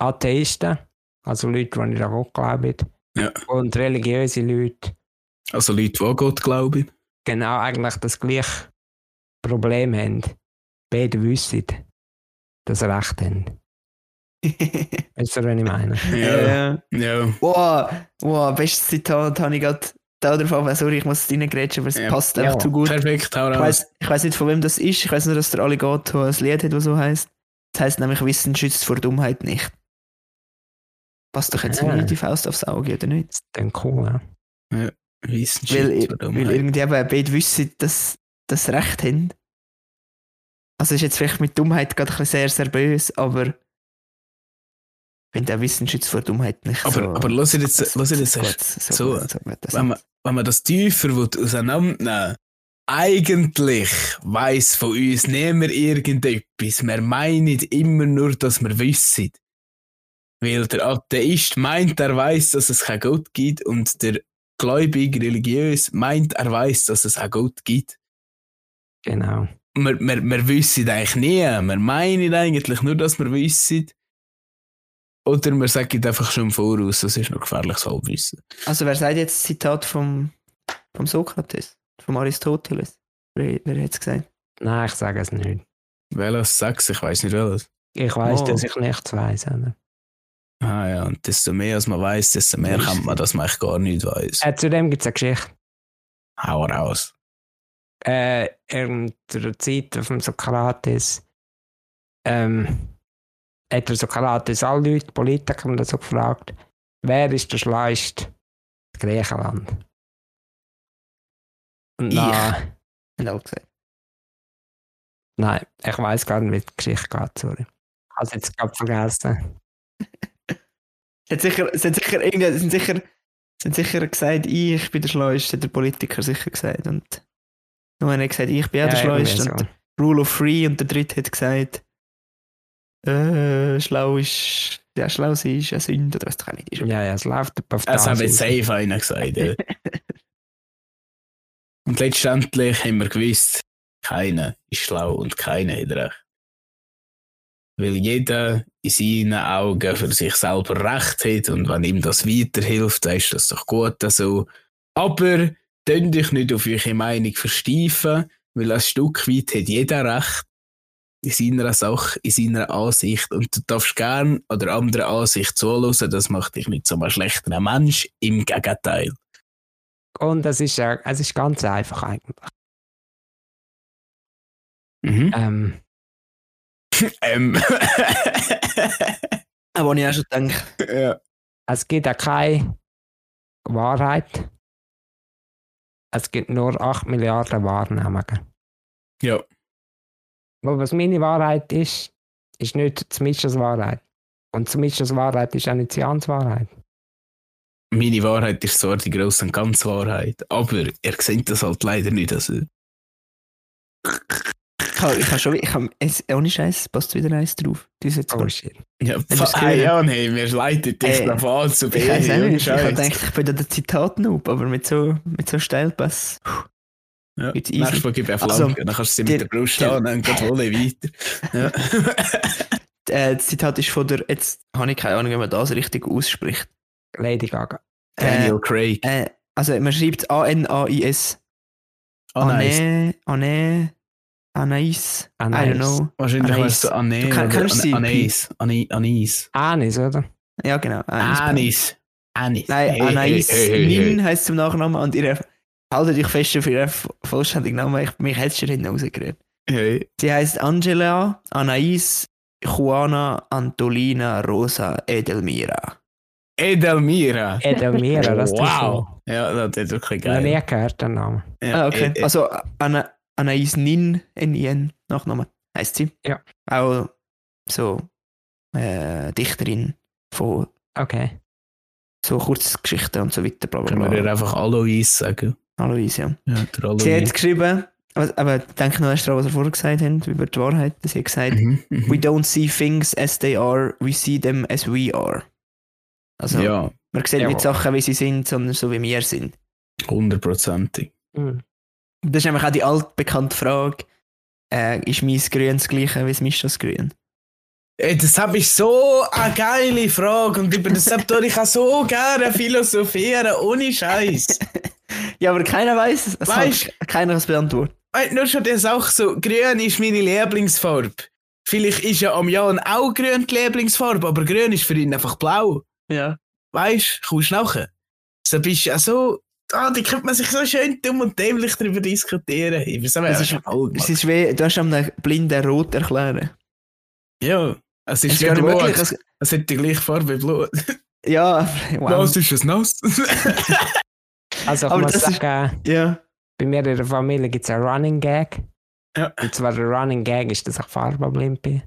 Atheisten, also Leute, die nicht an Gott glauben, Ja. und religiöse Leute Also Leute, die an Gott glauben. genau eigentlich das gleiche Problem haben. Beide wissen, dass sie recht haben. Weißt du, was ich meine? Ja, Äh, ja. wow, wow, bestes Zitat habe ich gerade da drauf. aber Sorry, ich muss es reingrätschen, aber es Ja. passt Ja. einfach zu gut. Perfekt, hau Ich raus. weiß, ich weiß nicht, von wem das ist. Ich weiß nur, dass der Alligator ein Lied hat, das so heißt. Das heißt nämlich, Wissen schützt vor Dummheit nicht. Passt doch jetzt Ah. wie die Faust aufs Auge, oder nicht? Das dann cool. Ja? Wissenschaft, Weil, verdammt. weil irgendwie eben beide wissen, dass das Recht haben. Also ist jetzt vielleicht mit Dummheit gerade ein bisschen sehr, sehr böse, aber ich finde auch Wissen schützt vor Dummheit nicht aber, so. aber lass ich jetzt, so- lass ich jetzt so so, so, so das wenn man, wenn man das tiefer auseinandernehmen eigentlich weiss von uns niemand irgendetwas. Wir meinen immer nur, dass wir wissen. Weil der Atheist meint, er weiß, dass es keinen Gott gibt und der gläubig religiös meint, er weiß, dass es einen Gott gibt. Genau. Wir, wir, wir wissen eigentlich nie. Wir meinen eigentlich nur, dass wir wissen. Oder wir sagen einfach schon im Voraus, das ist noch gefährliches Halbwissen. Also wer sagt jetzt das Zitat vom, vom Sokrates, vom Aristoteles? Wer, wer hat es gesagt? Nein, ich sage es nicht. Welches sechs? Ich weiß nicht welches. Ich weiß, Oh. dass ich nichts weiß. Ah ja, und desto mehr als man weiß, desto mehr kann man, dass man eigentlich gar nicht weiß. Äh, zudem gibt es eine Geschichte. Hau raus. Äh, in der Zeit von Sokrates ähm, hat der Sokrates alle Leute, Politiker und so gefragt, wer ist der schlauste in Griechenland? Und Ich. dann, Haben gesagt. nein, ich weiß gar nicht, wie die Geschichte geht, sorry. Ich habe es jetzt gerade vergessen. Es sicher, es sicher, es sind sicher, es sind sicher gesagt, ich bin der Schleuste, hat der Politiker sicher gesagt. Und nur einer hat gesagt, ich bin auch der irgendwie Schleuste. so. Und Rule of Three und der dritte hat gesagt, äh, schlau ist, ja, schlau sein ist eine Sünde, oder was doch nicht ist. Ja, ja, es läuft auf Es hat das jetzt raus. safe einer gesagt. Ja. und letztendlich haben wir gewusst, keiner ist schlau und keiner hat recht. Weil jeder in seinen Augen für sich selber recht hat und wenn ihm das weiterhilft, dann ist das doch gut so. Aber tun dich nicht auf eure Meinung versteifen, weil ein Stück weit hat jeder recht in seiner Sache, in seiner Ansicht und du darfst gern oder andere Ansicht zuhören, das macht dich nicht zu einem schlechteren Mensch, im Gegenteil. Und es ist, äh, es ist ganz einfach eigentlich. Mhm. Ähm, ähm. Aber ich auch schon gedacht, ja. es gibt auch keine Wahrheit. Es gibt nur 8 Milliarden Wahrnehmungen. ja. Aber was meine Wahrheit ist, ist nicht Zmischers Wahrheit. Und Zmischers Wahrheit ist auch nicht Jans Wahrheit. Meine Wahrheit ist zwar die grosse und ganze Wahrheit, aber ihr seht das halt leider nicht. Also, ich habe, ich habe schon, ich habe, es, ohne Scheiß, passt wieder eins drauf. Das ist jetzt Oh shit. ja, hey, ja, nee, wir leiten dich Äh, drauf an zu Ich weiß auch ohne nicht, ich habe gedacht, ich bin da der Zitatnoob, aber mit so, mit so Steilpass. Ja. It's easy. Nächstes Mal gebe ich eine Also, Flanke, dann kannst du sie mit der Brust der- an und geht wohl weiter. Ja. Äh, das Zitat ist von der, jetzt habe ich keine Ahnung, wie man das richtig ausspricht. Lady Gaga. Daniel Craig. Äh, äh, also man schreibt A-N-A-I-S. Nice. Ane, Ane, Anais. I Anais. don't know. Wahrscheinlich Anais. weißt du Anne Du kennst sie, An- Anais. Ani- Anis. Anis, oder? Ja, genau. Anis. Anis. Anis. Nein, Hey, Anais hey, hey, hey, Nin heisst zum Nachnamen und ihre haltet euch fest für ihren vollständigen Namen. Ich, mich hätte es schon hinten rausgerührt. hey. Sie heißt Angela Anais Juana Antolina Rosa Edelmira. Edelmira. Edelmira, das tut wow. Ja, das ist wirklich so. Noch nie geil. gehört, den Namen. Ja, ah, okay. äh, äh, Also Ana, Anais Nin, N-I-N, Nachname, heißt sie. Ja. Auch so äh, Dichterin von Okay. so Kurzgeschichten und so weiter. Bla, bla, Können wir bla. ihr einfach Alois sagen? Alois, ja. Der. Sie hat geschrieben, aber, aber denk noch erst daran, was er vorher gesagt hat, über die Wahrheit. Sie hat gesagt, Mhm, mhm. we don't see things as they are, we see them as we are. Also, Ja, man sieht Ja. nicht Sachen, wie sie sind, sondern so, wie wir sind. hundertprozentig. Hm. Das ist nämlich auch die altbekannte Frage, äh, ist mein Grün das gleiche wie das Mischas Grün? Ey, das habe ich so eine geile Frage und über das tue ich auch so gerne philosophieren, ohne Scheiß. Ja, aber keiner weiß es. es. Weißt- Keiner es beantworten. Ey, Nur schon das auch so, grün ist meine Lieblingsfarbe. Vielleicht ist ja am Jan auch grün die Lieblingsfarbe, aber grün ist für ihn einfach blau. Ja. Weißt du, kommst nachher? So bist du ja so, ah, da könnte man sich so schön dumm und dämlich darüber diskutieren. Ich weiß Es ist- Es ist wie, du hast einem blinden Rot erklären. Ja, es Es ist ist gar wie nicht Blut. möglich. Es, Es hat die gleiche Farbe wie Blut. ja, wow. Was ist es nass? Also ich muss das ist- sagen, Ja. bei mir in der Familie gibt es einen Running Gag. Ja. Und zwar der Running Gag ist, dass ich farbenblind bin.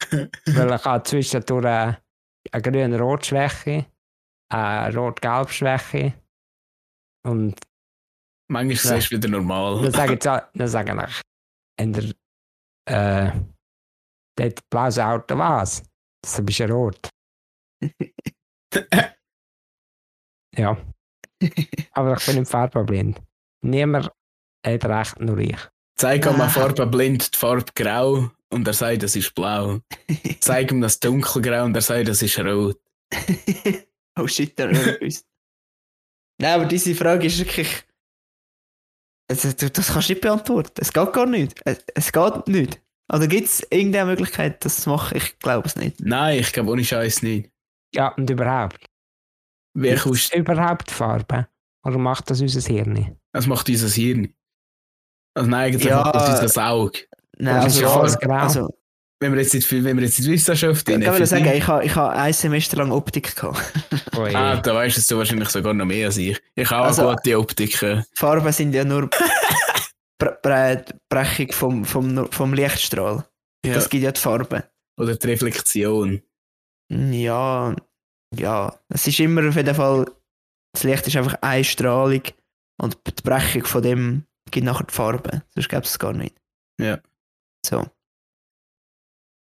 Weil ich habe zwischendurch eine, eine grün-rot-Schwäche, eine rot-gelb-Schwäche. Und Manchmal ist es wieder normal. dann sage ich, dann sage ich, in der, äh, dort blaues Auto was? Das bist ja rot. Ja. Aber ich bin nicht farbenblind. Niemand hat recht, nur ich. Zeig ihm Ah. eine Farbe blind, die Farbe grau und er sagt, das ist blau. Zeig ihm das dunkelgrau und er sagt, das ist rot. oh shit, ich gewusst. Nein, aber diese Frage ist wirklich. Also, du, das kannst du nicht beantworten. Es geht gar nicht. Es, es geht nicht. Oder gibt es irgendeine Möglichkeit, das zu machen? Ich glaube es nicht. Nein, ich glaube ohne Scheiß nicht. Ja, und überhaupt. Kommst es überhaupt Farbe? Oder macht das unser Hirn? Das macht unser Hirn. Also nein, eigentlich Ja. macht das unser Auge. Nein, Das ist also, ja alles grau. also Wenn wir jetzt in die, wenn wir jetzt die Wissenschaft ich in kann sagen, ich habe ich ha ein Semester lang Optik gehabt. Ui. Ah, da weißt du wahrscheinlich sogar noch mehr als ich. Ich habe Also- auch gute Optiken. Farben sind ja nur Bre Bre Brechung vom, vom, vom Lichtstrahl. Ja. Das gibt ja die Farbe. Oder die Reflexion. Ja, ja. Es ist immer auf jeden Fall, das Licht ist einfach eine Strahlung und die Brechung von dem gibt nachher die Farbe. Sonst gäbe es es gar nicht. Ja. So.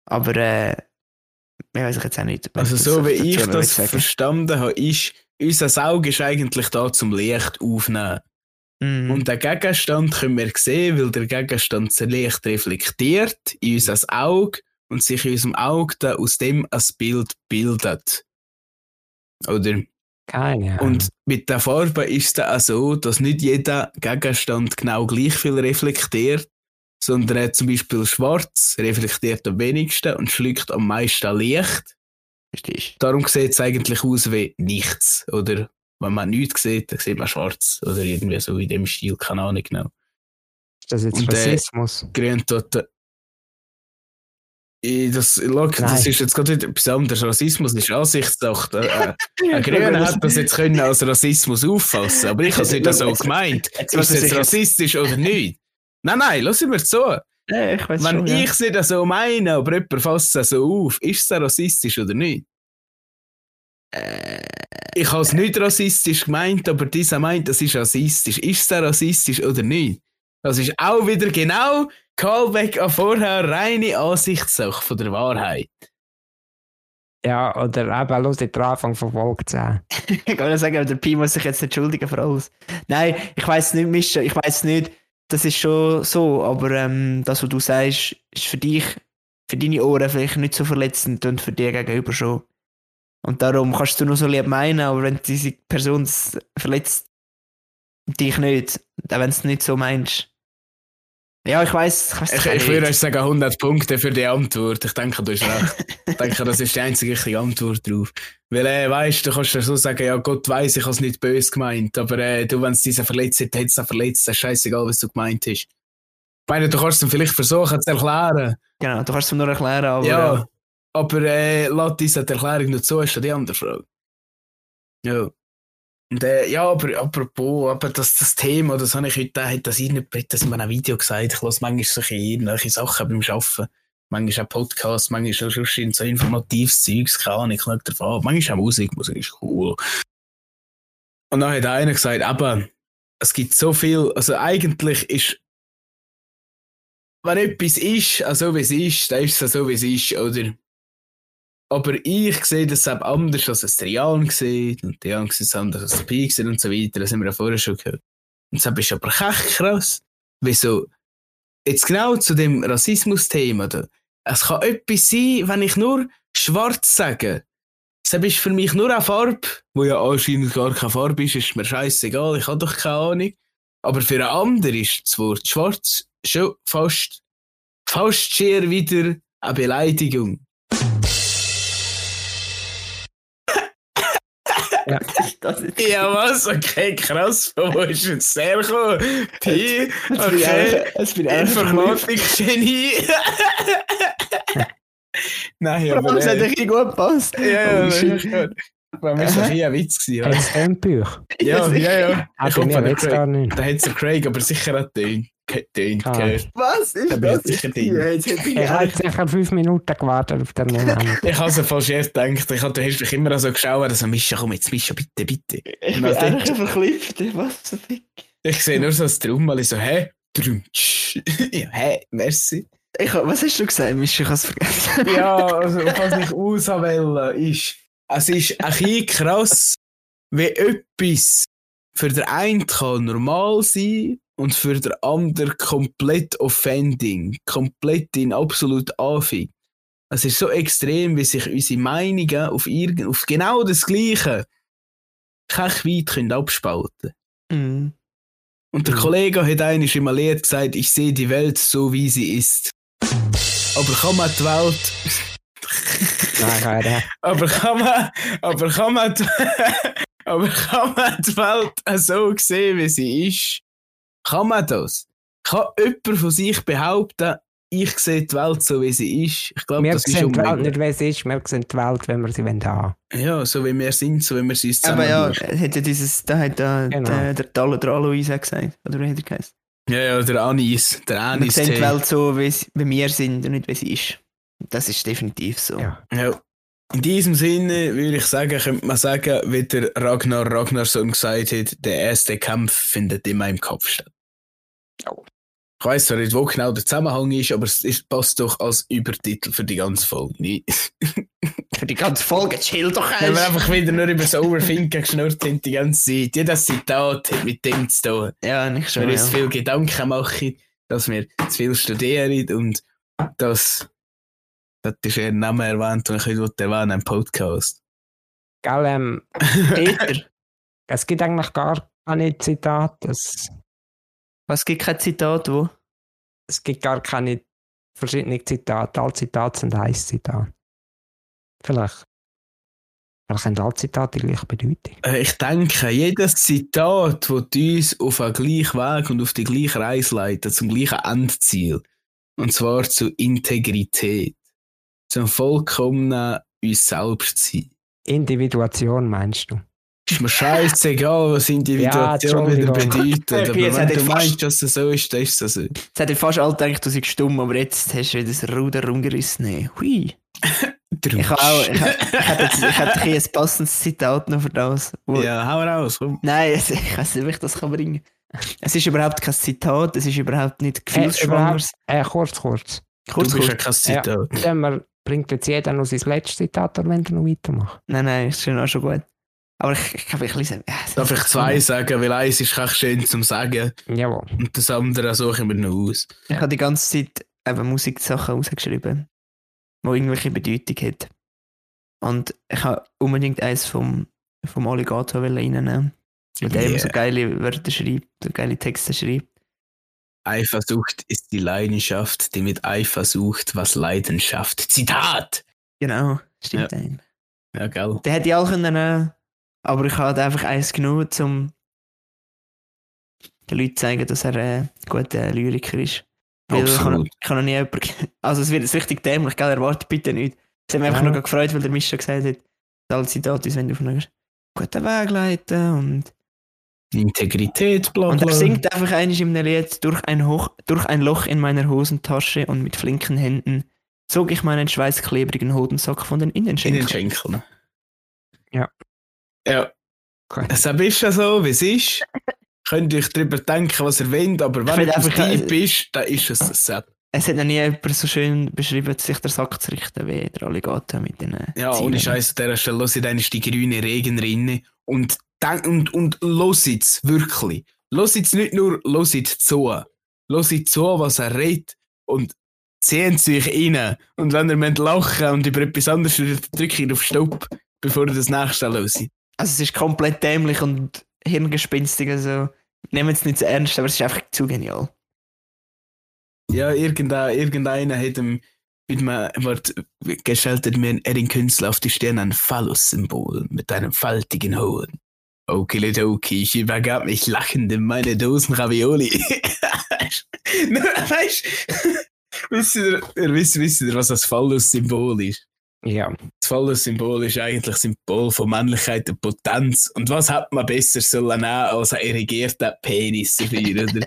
Aber, äh, ich weiß jetzt auch nicht. Also so wie ich das verstanden habe, ist, unser Auge ist eigentlich da zum Licht aufnehmen. Mhm. Und den Gegenstand können wir sehen, weil der Gegenstand das Licht reflektiert in unser Auge und sich in unserem Auge dann aus dem ein Bild bildet. Oder? Keine Ahnung. Und mit der Farbe ist es auch so, dass nicht jeder Gegenstand genau gleich viel reflektiert, sondern zum Beispiel schwarz reflektiert am wenigsten und schluckt am meisten Licht. Verstehst Darum sieht es eigentlich aus wie nichts. Oder wenn man nichts sieht, dann sieht man schwarz. Oder irgendwie so in dem Stil, keine Ahnung genau. ist das jetzt und, Rassismus? Grün tut. Äh, Das, look, das ist jetzt gerade wieder etwas anderes. Rassismus ist Ansichtssache. Äh, du? Ein Grüner hat das jetzt können als Rassismus auffassen, aber ich habe es nicht so gemeint. jetzt Ist es jetzt rassistisch oder nicht? Nein, nein, lass mir zu. Ja, ich Wenn schon, ja. ich es nicht so meine, aber jemand fasst es so auf, ist es rassistisch oder nicht? Äh, Ich habe es nicht rassistisch gemeint, aber dieser meint, das ist rassistisch. Ist es rassistisch oder nicht? Das ist auch wieder genau Callback an vorher, reine Ansichtssache von der Wahrheit. Ja, oder eben, los den Anfang von Folge 10. ich kann nur sagen, der Pi muss sich jetzt entschuldigen für alles. Nein, ich weiß nicht, Mischa, ich weiß nicht, das ist schon so, aber ähm, das, was du sagst, ist für dich, für deine Ohren vielleicht nicht so verletzend und für dich gegenüber schon. Und darum kannst du nur so lieb meinen, aber wenn diese Person es verletzt dich nicht, auch wenn du es nicht so meinst, Ja, ich weiß. Ich, weiss Ich, ich würde sagen 100 Punkte für die Antwort. Ich denke, du hast recht. ich denke, das ist die einzige richtige Antwort drauf. Weil, äh, weißt du, kannst ja so sagen, ja, Gott weiß, ich habe es nicht böse gemeint. Aber äh, du, wenn es diese verletzt hat, es dann verletzt. Das ist scheißegal, was du gemeint hast. Ich meine, du kannst es vielleicht versuchen zu erklären. Genau, du kannst es nur erklären, aber. ja, aber äh, lass diese Erklärung nicht so, ist die andere Frage. Ja. Und, äh, ja, aber apropos, aber das, das Thema, das habe ich heute, hat das irgendjemand das in einem Video gesagt. Ich lasse manchmal solche irgendwelche Sachen beim Arbeiten. Manchmal auch Podcasts, manchmal auch schon so informatives Zeugs, keine Ahnung, ich schaue davon. Manchmal auch Musik, Musik ist cool. Und dann hat einer gesagt, aber es gibt so viel, also eigentlich ist, wenn etwas ist, also wie es ist, dann ist es so, wie es ist, oder? Aber ich sehe das eben anders, als es der Jan sieht, und der Jan sieht es anders als der Pi sieht und so weiter, das haben wir ja vorher schon gehört. Und das ist aber echt krass, wieso, jetzt genau zu dem Rassismus-Thema es kann etwas sein, wenn ich nur schwarz sage, das ist für mich nur eine Farbe, wo ja anscheinend gar keine Farbe ist, ist mir scheißegal, ich habe doch keine Ahnung. Aber für einen anderen ist das Wort schwarz schon fast, fast schier wieder eine Beleidigung. Das ist, Ja, was? Okay, krass. Von wo ist jetzt der gekommen? Pi, okay. jetzt bin verblüfft. Informatik-Genie. Nein, Aber aber... es hat ein bisschen gut gepasst. ja, ja, Oh, das shit. ist gut. War mir so ein bisschen ein Witz gewesen. Hat Ja, es ja, ja. ja. Ich hoffe, der Craig, nicht. da hat es Craig aber sicher auch tönt. Tönt, Ah. gehört. Was ist Da ich sicher drin. Ja, jetzt bin ich Ich habe sicher fünf Minuten gewartet auf den Moment. Ich habe so falsch erst gedacht. Ich habe, du hast mich immer so geschaut, also Mischa, komm jetzt, Mischa, bitte, bitte. ich bin eigentlich verklifft. Was so dick. Ich sehe nur so das Trommel, ich so, hä? Ja, hä? Merci. Ich, was hast du gesagt, Misch? Ich habe es vergessen. Ja, also was ich auswählen ist, es ist ein bisschen krass, wie etwas für den einen kann normal sein und für den anderen komplett offending, komplett in absolut Anfang. Es ist so extrem, wie sich unsere Meinungen auf, irgend, auf genau das Gleiche kein weit können abspalten Mhm. Und der Mhm. Kollege hat einmal im Lehrt gesagt, ich sehe die Welt so, wie sie ist. Aber kann man die Welt Nein, äh, Aber kann man, aber kann man, die, aber kann man die Welt so sehen, wie sie ist? Kann man das? Kann jemand von sich behaupten, ich sehe die Welt so, wie sie ist? Ich glaube, wir das ist sehen die Welt nicht, wie sie ist, wir sehen die Welt, wenn wir sie wollen haben. Ja, so wie wir sind, so wie wir sie zusammen Aber ja, hat ja dieses, da hat da, Genau. der, der, der, Alois auch gesagt. Oder wie hat er geheißen? ja, ja, der Anis, der Wir Anis. sehen die. Welt so, wie, sie- wie wir sind und nicht wie sie ist. Das ist definitiv so. Ja. Ja. In diesem Sinne würde ich sagen, könnte man sagen, wie der Ragnar Ragnarsson gesagt hat, der erste Kampf findet immer im Kopf statt. Ich weiss zwar nicht, wo genau der Zusammenhang ist, aber es ist, passt doch als Übertitel für die ganze Folge. nicht? Für die ganze Folge chill doch Wenn wir erst. einfach wieder nur über das Overthinken geschnurrt sind die ganze Zeit. Jedes Zitat hat mit dem zu tun. Ja, nicht schon. wir Ja. uns viel Gedanken machen, dass wir zu viel studieren und dass, das ist eher Name erwähnt, den ich heute erwähnen im Podcast. Gell, ähm, Peter, es gibt eigentlich gar keine Zitate. Es, was gibt kein Zitat, wo? es gibt gar keine verschiedenen Zitate. Alle Zitate sind ein Zitat. Vielleicht. Vielleicht haben alle Zitate die gleiche Bedeutung. Äh, Ich denke, jedes Zitat, das uns auf den gleichen Weg und auf die gleiche Reise leitet, zum gleichen Endziel. Und zwar zur Integrität. Zum vollkommenen uns selbst sein. Individuation meinst du? Ist mir scheißegal, was Individuation wieder Entschuldigung. bedeutet. Aber wenn er du meinst, dass es so ist, dann ist es so. Jetzt hätte ich fast alle gedacht, du seist stumm, aber jetzt hast du wieder das Ruder rumgerissen. Hui. Ich habe auch, ich, hab- ich hätte jetzt- ich hätte ein passendes Zitat noch für das. Wo, Ja, hau raus, komm. Nein, ich weiß nicht, wie ich das kann bringen Es ist überhaupt kein Zitat, es ist überhaupt nicht Äh, gefühlsschwanger. überhaupt, äh, kurz, kurz. kurz, du bist ja kurz. kein Zitat. Dann wir, bringt jetzt jeder noch sein letztes Zitat, wenn du noch weitermachst? Nein, nein, ist schon auch schon gut. Aber ich, ich kann wirklich sagen. Ja, Darf ich zwei sagen, weil eins ist echt schön zum Sagen Jawohl. und das andere suche ich mir noch aus. Ich habe die ganze Zeit eben Musiksachen rausgeschrieben, die irgendwelche Bedeutung hat. Und ich habe unbedingt eins vom, vom Alligator reinnehmen, weil der immer so Yeah. geile Wörter schreibt, so geile Texte schreibt. Eifersucht ist die Leidenschaft, die mit Eifer sucht, was Leidenschaft. Zitat! Genau, stimmt eigentlich. Ja, gell. Den hätte ich auch können nehmen, aber ich habe einfach eins genommen, um den Leuten zu zeigen, dass er ein guter Lyriker ist. Absolut. ich kann noch nie jemanden, also es wird jetzt richtig dämlich, gell, erwartet bitte nicht. Es hat mich einfach Ja. noch gefreut, weil der Mischa gesagt hat, dass alle Zitate wenn du fragst, guten Weg leiten und, Integrität, bla und bla. er singt einfach eines in einem Lied durch ein, Hoch, durch ein Loch in meiner Hosentasche und mit flinken Händen zog ich meinen schweißklebrigen Hodensack von den in den Innenschenkeln. Schenkeln. Ja. Ja. Okay. Es ist ja so, wie es ist. Könnt ihr euch darüber denken, was ihr wollt, aber wenn find etwas einfach, deep äh, ist, dann ist es ein Set. Es hat noch nie jemand so schön beschrieben, sich der Sack zu richten, wie der Alligator mit den Ja, Zielen. ohne Scheiß an dieser Stelle, los in die grüne Regenrinne und, und, und los jetzt wirklich. Los jetzt nicht nur, los jetzt zu. Los jetzt zu, was er redet und ziehen sich rein. Und wenn ihr lachen und über etwas anderes redet, drückt ihr auf Stopp, bevor ihr das nächste los Also es ist komplett dämlich und hirngespinstig, also nehmen es nicht so ernst, aber es ist einfach zu genial. Ja, irgendein, irgendeiner hat ihm mit einem Wort gestaltet mir ein Künstler auf die Stirn ein Phallus-Symbol mit einem faltigen Hohn. Okidoki, ich übergab mich lachend in meine Dosen Ravioli. weißt wisst, wisst ihr, was das Phallus-Symbol ist? Ja, Das Phallus-Symbol ist eigentlich Symbol von Männlichkeit und Potenz. Und was hat man besser sollen als ein irrigierter Penis dafür, oder?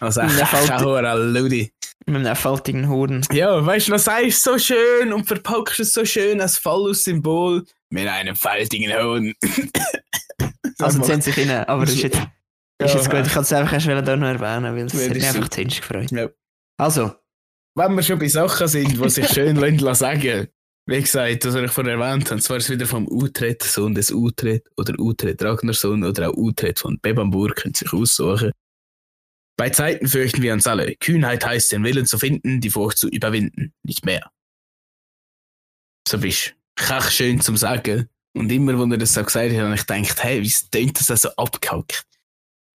Als ein Chachora Ludi. Mit einem faltigen Hoden. Ja, weißt du, dann sagst so schön und verpackst es so schön als Phallus-Symbol mit einem faltigen Hohn. Also ziehen sich rein, aber das ist jetzt, ist jetzt gut. Ich kann es einfach erst wieder da noch erwähnen, weil es Ja, hat mich einfach zuerst gefreut. Ja. Also, Wenn wir schon bei Sachen sind, die sich schön lassen sagen wie gesagt, was ich vorher erwähnt habe, zwar ist es wieder vom Utrecht, Sohn des Utrecht oder Utrecht Ragnarsson oder auch Utrecht von Bebamburg, könnt sich aussuchen. Bei Zeiten fürchten wir uns alle. Kühnheit heißt, den Willen zu finden, die Furcht zu überwinden, nicht mehr. So bist kach schön zum Sagen. Und immer, wo er das so gesagt hat, habe ich gedacht, hey, wie tönt das so abgehackt?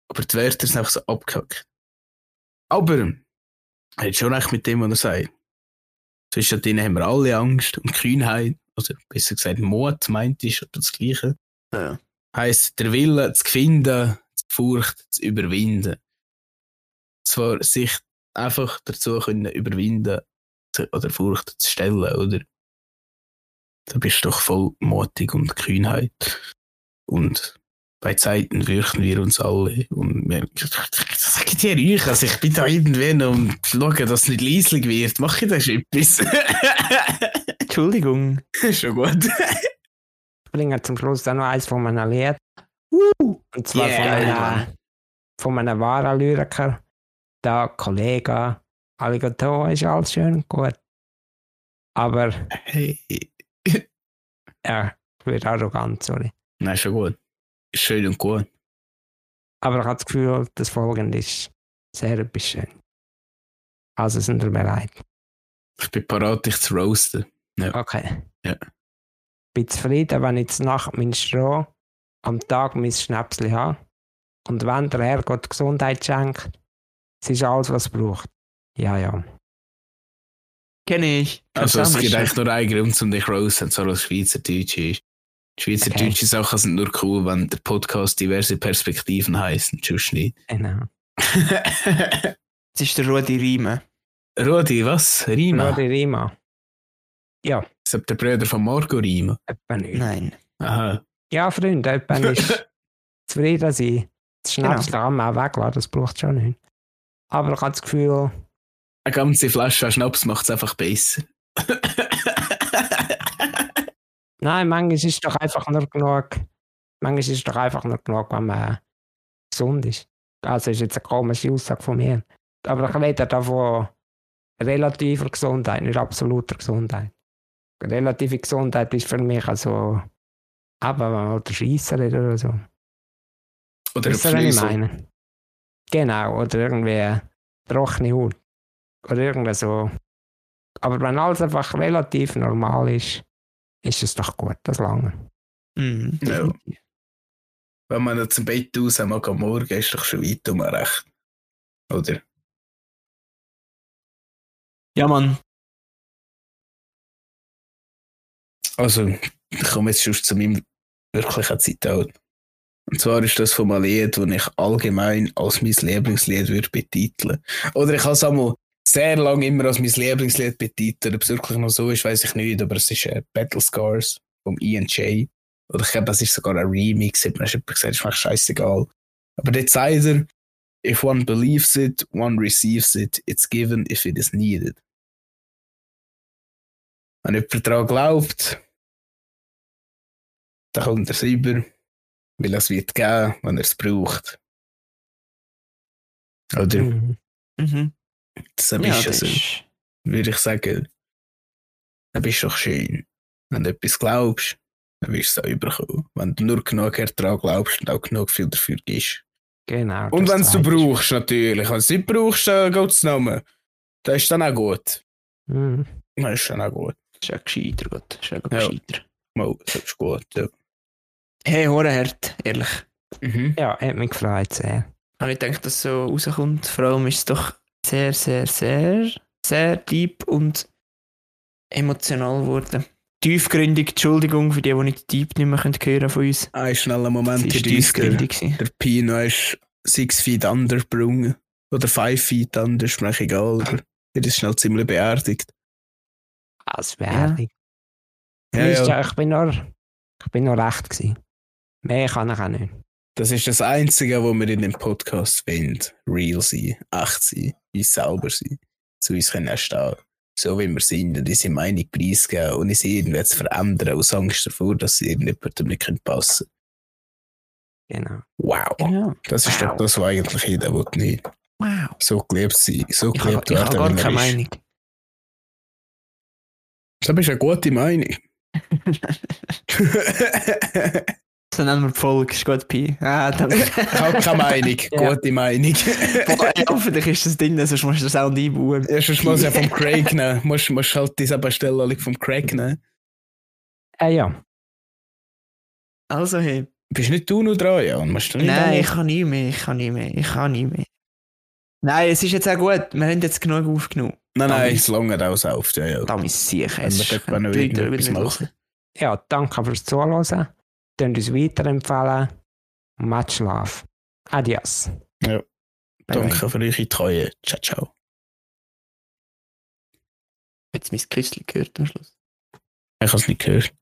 Aber die Wörter sind einfach so abgehackt. Aber, er hat schon recht mit dem, was er sagt. Zwischen denen haben wir alle Angst und Kühnheit, also besser gesagt Mut, meint ist, oder das Gleiche. ja. Heißt, der Wille zu finden, die Furcht zu überwinden. Zwar sich einfach dazu können überwinden oder Furcht zu stellen, oder? Da bist du doch voll mutig und Kühnheit. Und bei Zeiten fürchten wir uns alle. Und wir, sag dir euch, also ich bin da irgendwie noch und schaue, dass es nicht leislich wird. Mache ich das etwas? Entschuldigung. Schon gut. ich bringe zum Schluss dann noch eins von meinem Lied. Und zwar Yeah, von, einem, von einem wahren Lyriker. Der Kollege Alligator ist alles schön und gut. Aber Hey. er wird arrogant, sorry. Nein, schon gut. Ist schön und gut. Aber ich habe das Gefühl, das Folgende ist sehr etwas schön. Also sind wir bereit. Ich bin parat, dich zu roasten. Okay. Ja. Bin zufrieden, wenn ich zur Nacht mein Stroh, am Tag mein Schnäpsli habe. Und wenn der Herrgott Gesundheit schenkt, es ist alles, was es braucht. Ja, ja. Kenne ich. Also es gibt eigentlich nur einen Grund, um dich roasten, so als Schweizerdeutsch ist. Schweizerdeutsche Sachen sind nur cool, wenn der Podcast diverse Perspektiven heisst und sonst nicht. Genau. Das ist der Rudi Riemen. Rudi, was? Rima? Rodi Rima. Ja, Ist das der Bruder von Marco Rima? etwa nicht. Nein. Aha. Ja, Freunde, etwa ist zufrieden sein. Das Schnäpsli Genau. man auch weglassen, das braucht schon nicht. Aber ich habe das Gefühl, Eine ganze Flasche Schnaps macht es einfach besser. Nein, manchmal ist es doch einfach nur genug. Manchmal ist es doch einfach nur genug, wenn man gesund ist. Also ist jetzt eine komische Aussage von mir. Aber ich rede da von relativer Gesundheit, nicht absoluter Gesundheit. Relative Gesundheit ist für mich also, aber wenn man oder redet oder so. Oder Wisst ihr, was ich meine? Genau, oder irgendwie trockene Haut. Oder irgend so. Aber wenn alles einfach relativ normal ist, ist es doch gut, das lange. Mhm. Ja. Wenn man dann zum Bett raus mag am Morgen, ist doch schon weit um recht. Oder? Ja, Mann. Also, ich komme jetzt schon zu meinem wirklichen Zitat. Und zwar ist das von einem Lied, das ich allgemein als mein Lieblingslied würde betiteln. Oder ich habe es einmal sehr lange immer als mein Lieblingslied betitelt. Ob es wirklich noch so ist, weiß ich nicht, aber es ist äh, Battle Scars vom Ian J. Oder ich glaube, das ist sogar ein Remix, hat mir jemand gesagt, ist mir scheißegal. Aber dort sagt er, if one believes it, one receives it, it's given if it is needed. Wenn jemand daran glaubt, dann kommt er es über, weil es wird geben, wenn er es braucht. Oder? Mhm. Mhm. Das Ja, ist ja das so. ist... Würde ich sagen, dann bist du doch schön. Wenn du etwas glaubst, dann wirst du es auch überkommen. Wenn du nur genug daran glaubst und auch genug viel dafür gibst. Genau. Und wenn es du sagst brauchst, natürlich. Wenn du es nicht brauchst, dann geht es nicht Das ist dann auch gut. Mhm. Das ist dann auch gut. Das ist ja gescheiter, Gott. Das ist ja Ja. gescheiter. Mal, das ist gut. Ja. Hey, Horenherd, ehrlich. Mhm. Ja, hat mich gefreut sehr. Habe ich gedacht, dass es so rauskommt. Vor allem ist es doch sehr, sehr, sehr, sehr deep und emotional geworden. Tiefgründig, Entschuldigung für die, die nicht deep nicht mehr hören können von uns. Ein schneller Moment ist tiefgründig. gewesen. Der Pino ist six feet under gebrungen. Oder five feet under, ist mir egal. Aber er ist schnell ziemlich beerdigt. Als ich. Ja, ja. ja, ich bin nur, ich bin nur recht gewesen. Mehr kann ich auch nicht. Das ist das Einzige, was wir in dem Podcast wollen. Real sein, echt sein, uns selber sein. Zu uns können stehen. So wie wir sind und unsere Meinung preisgeben und uns irgendwie zu verändern aus Angst davor, dass sie irgendjemandem nicht passen können. Genau. Wow. Ja. Das ist doch das, was eigentlich jeder will nicht. Wow. So gelebt sein, so Ich gelebt ich habe gar keine. Meinung. Das ist eine gute Meinung. So nennen wir die Folge. Ist gut, Pi. Ah, danke. habe keine Meinung. Ja. Gute Meinung. Boah, hoffentlich ist das drin, sonst musst du das auch einbauen. Erstens muss ja vom Craig nehmen. Musst, musst halt diese Bestellung vom Craig nehmen. Äh, ja. Also, hey. Bist nicht du noch dran, ja? Und musst du nicht Nein, ich kann nie mehr. Ich kann nie mehr. Ich kann nie mehr. Nein, es ist jetzt auch gut. Wir haben jetzt genug aufgenommen. Nein, nein, Damit- es langt auch auf. Ja, ja. Da muss sicher. Wenn Es wir ist die Leute irgendetwas machen. Ja, danke fürs Zuhören. Könnt uns weiterempfehlen. Much love. Adios. Bye, bye. Danke für eure Treue. Ciao, ciao. Jetzt mein Küsschen gehört am Schluss. Ich habe es nicht gehört.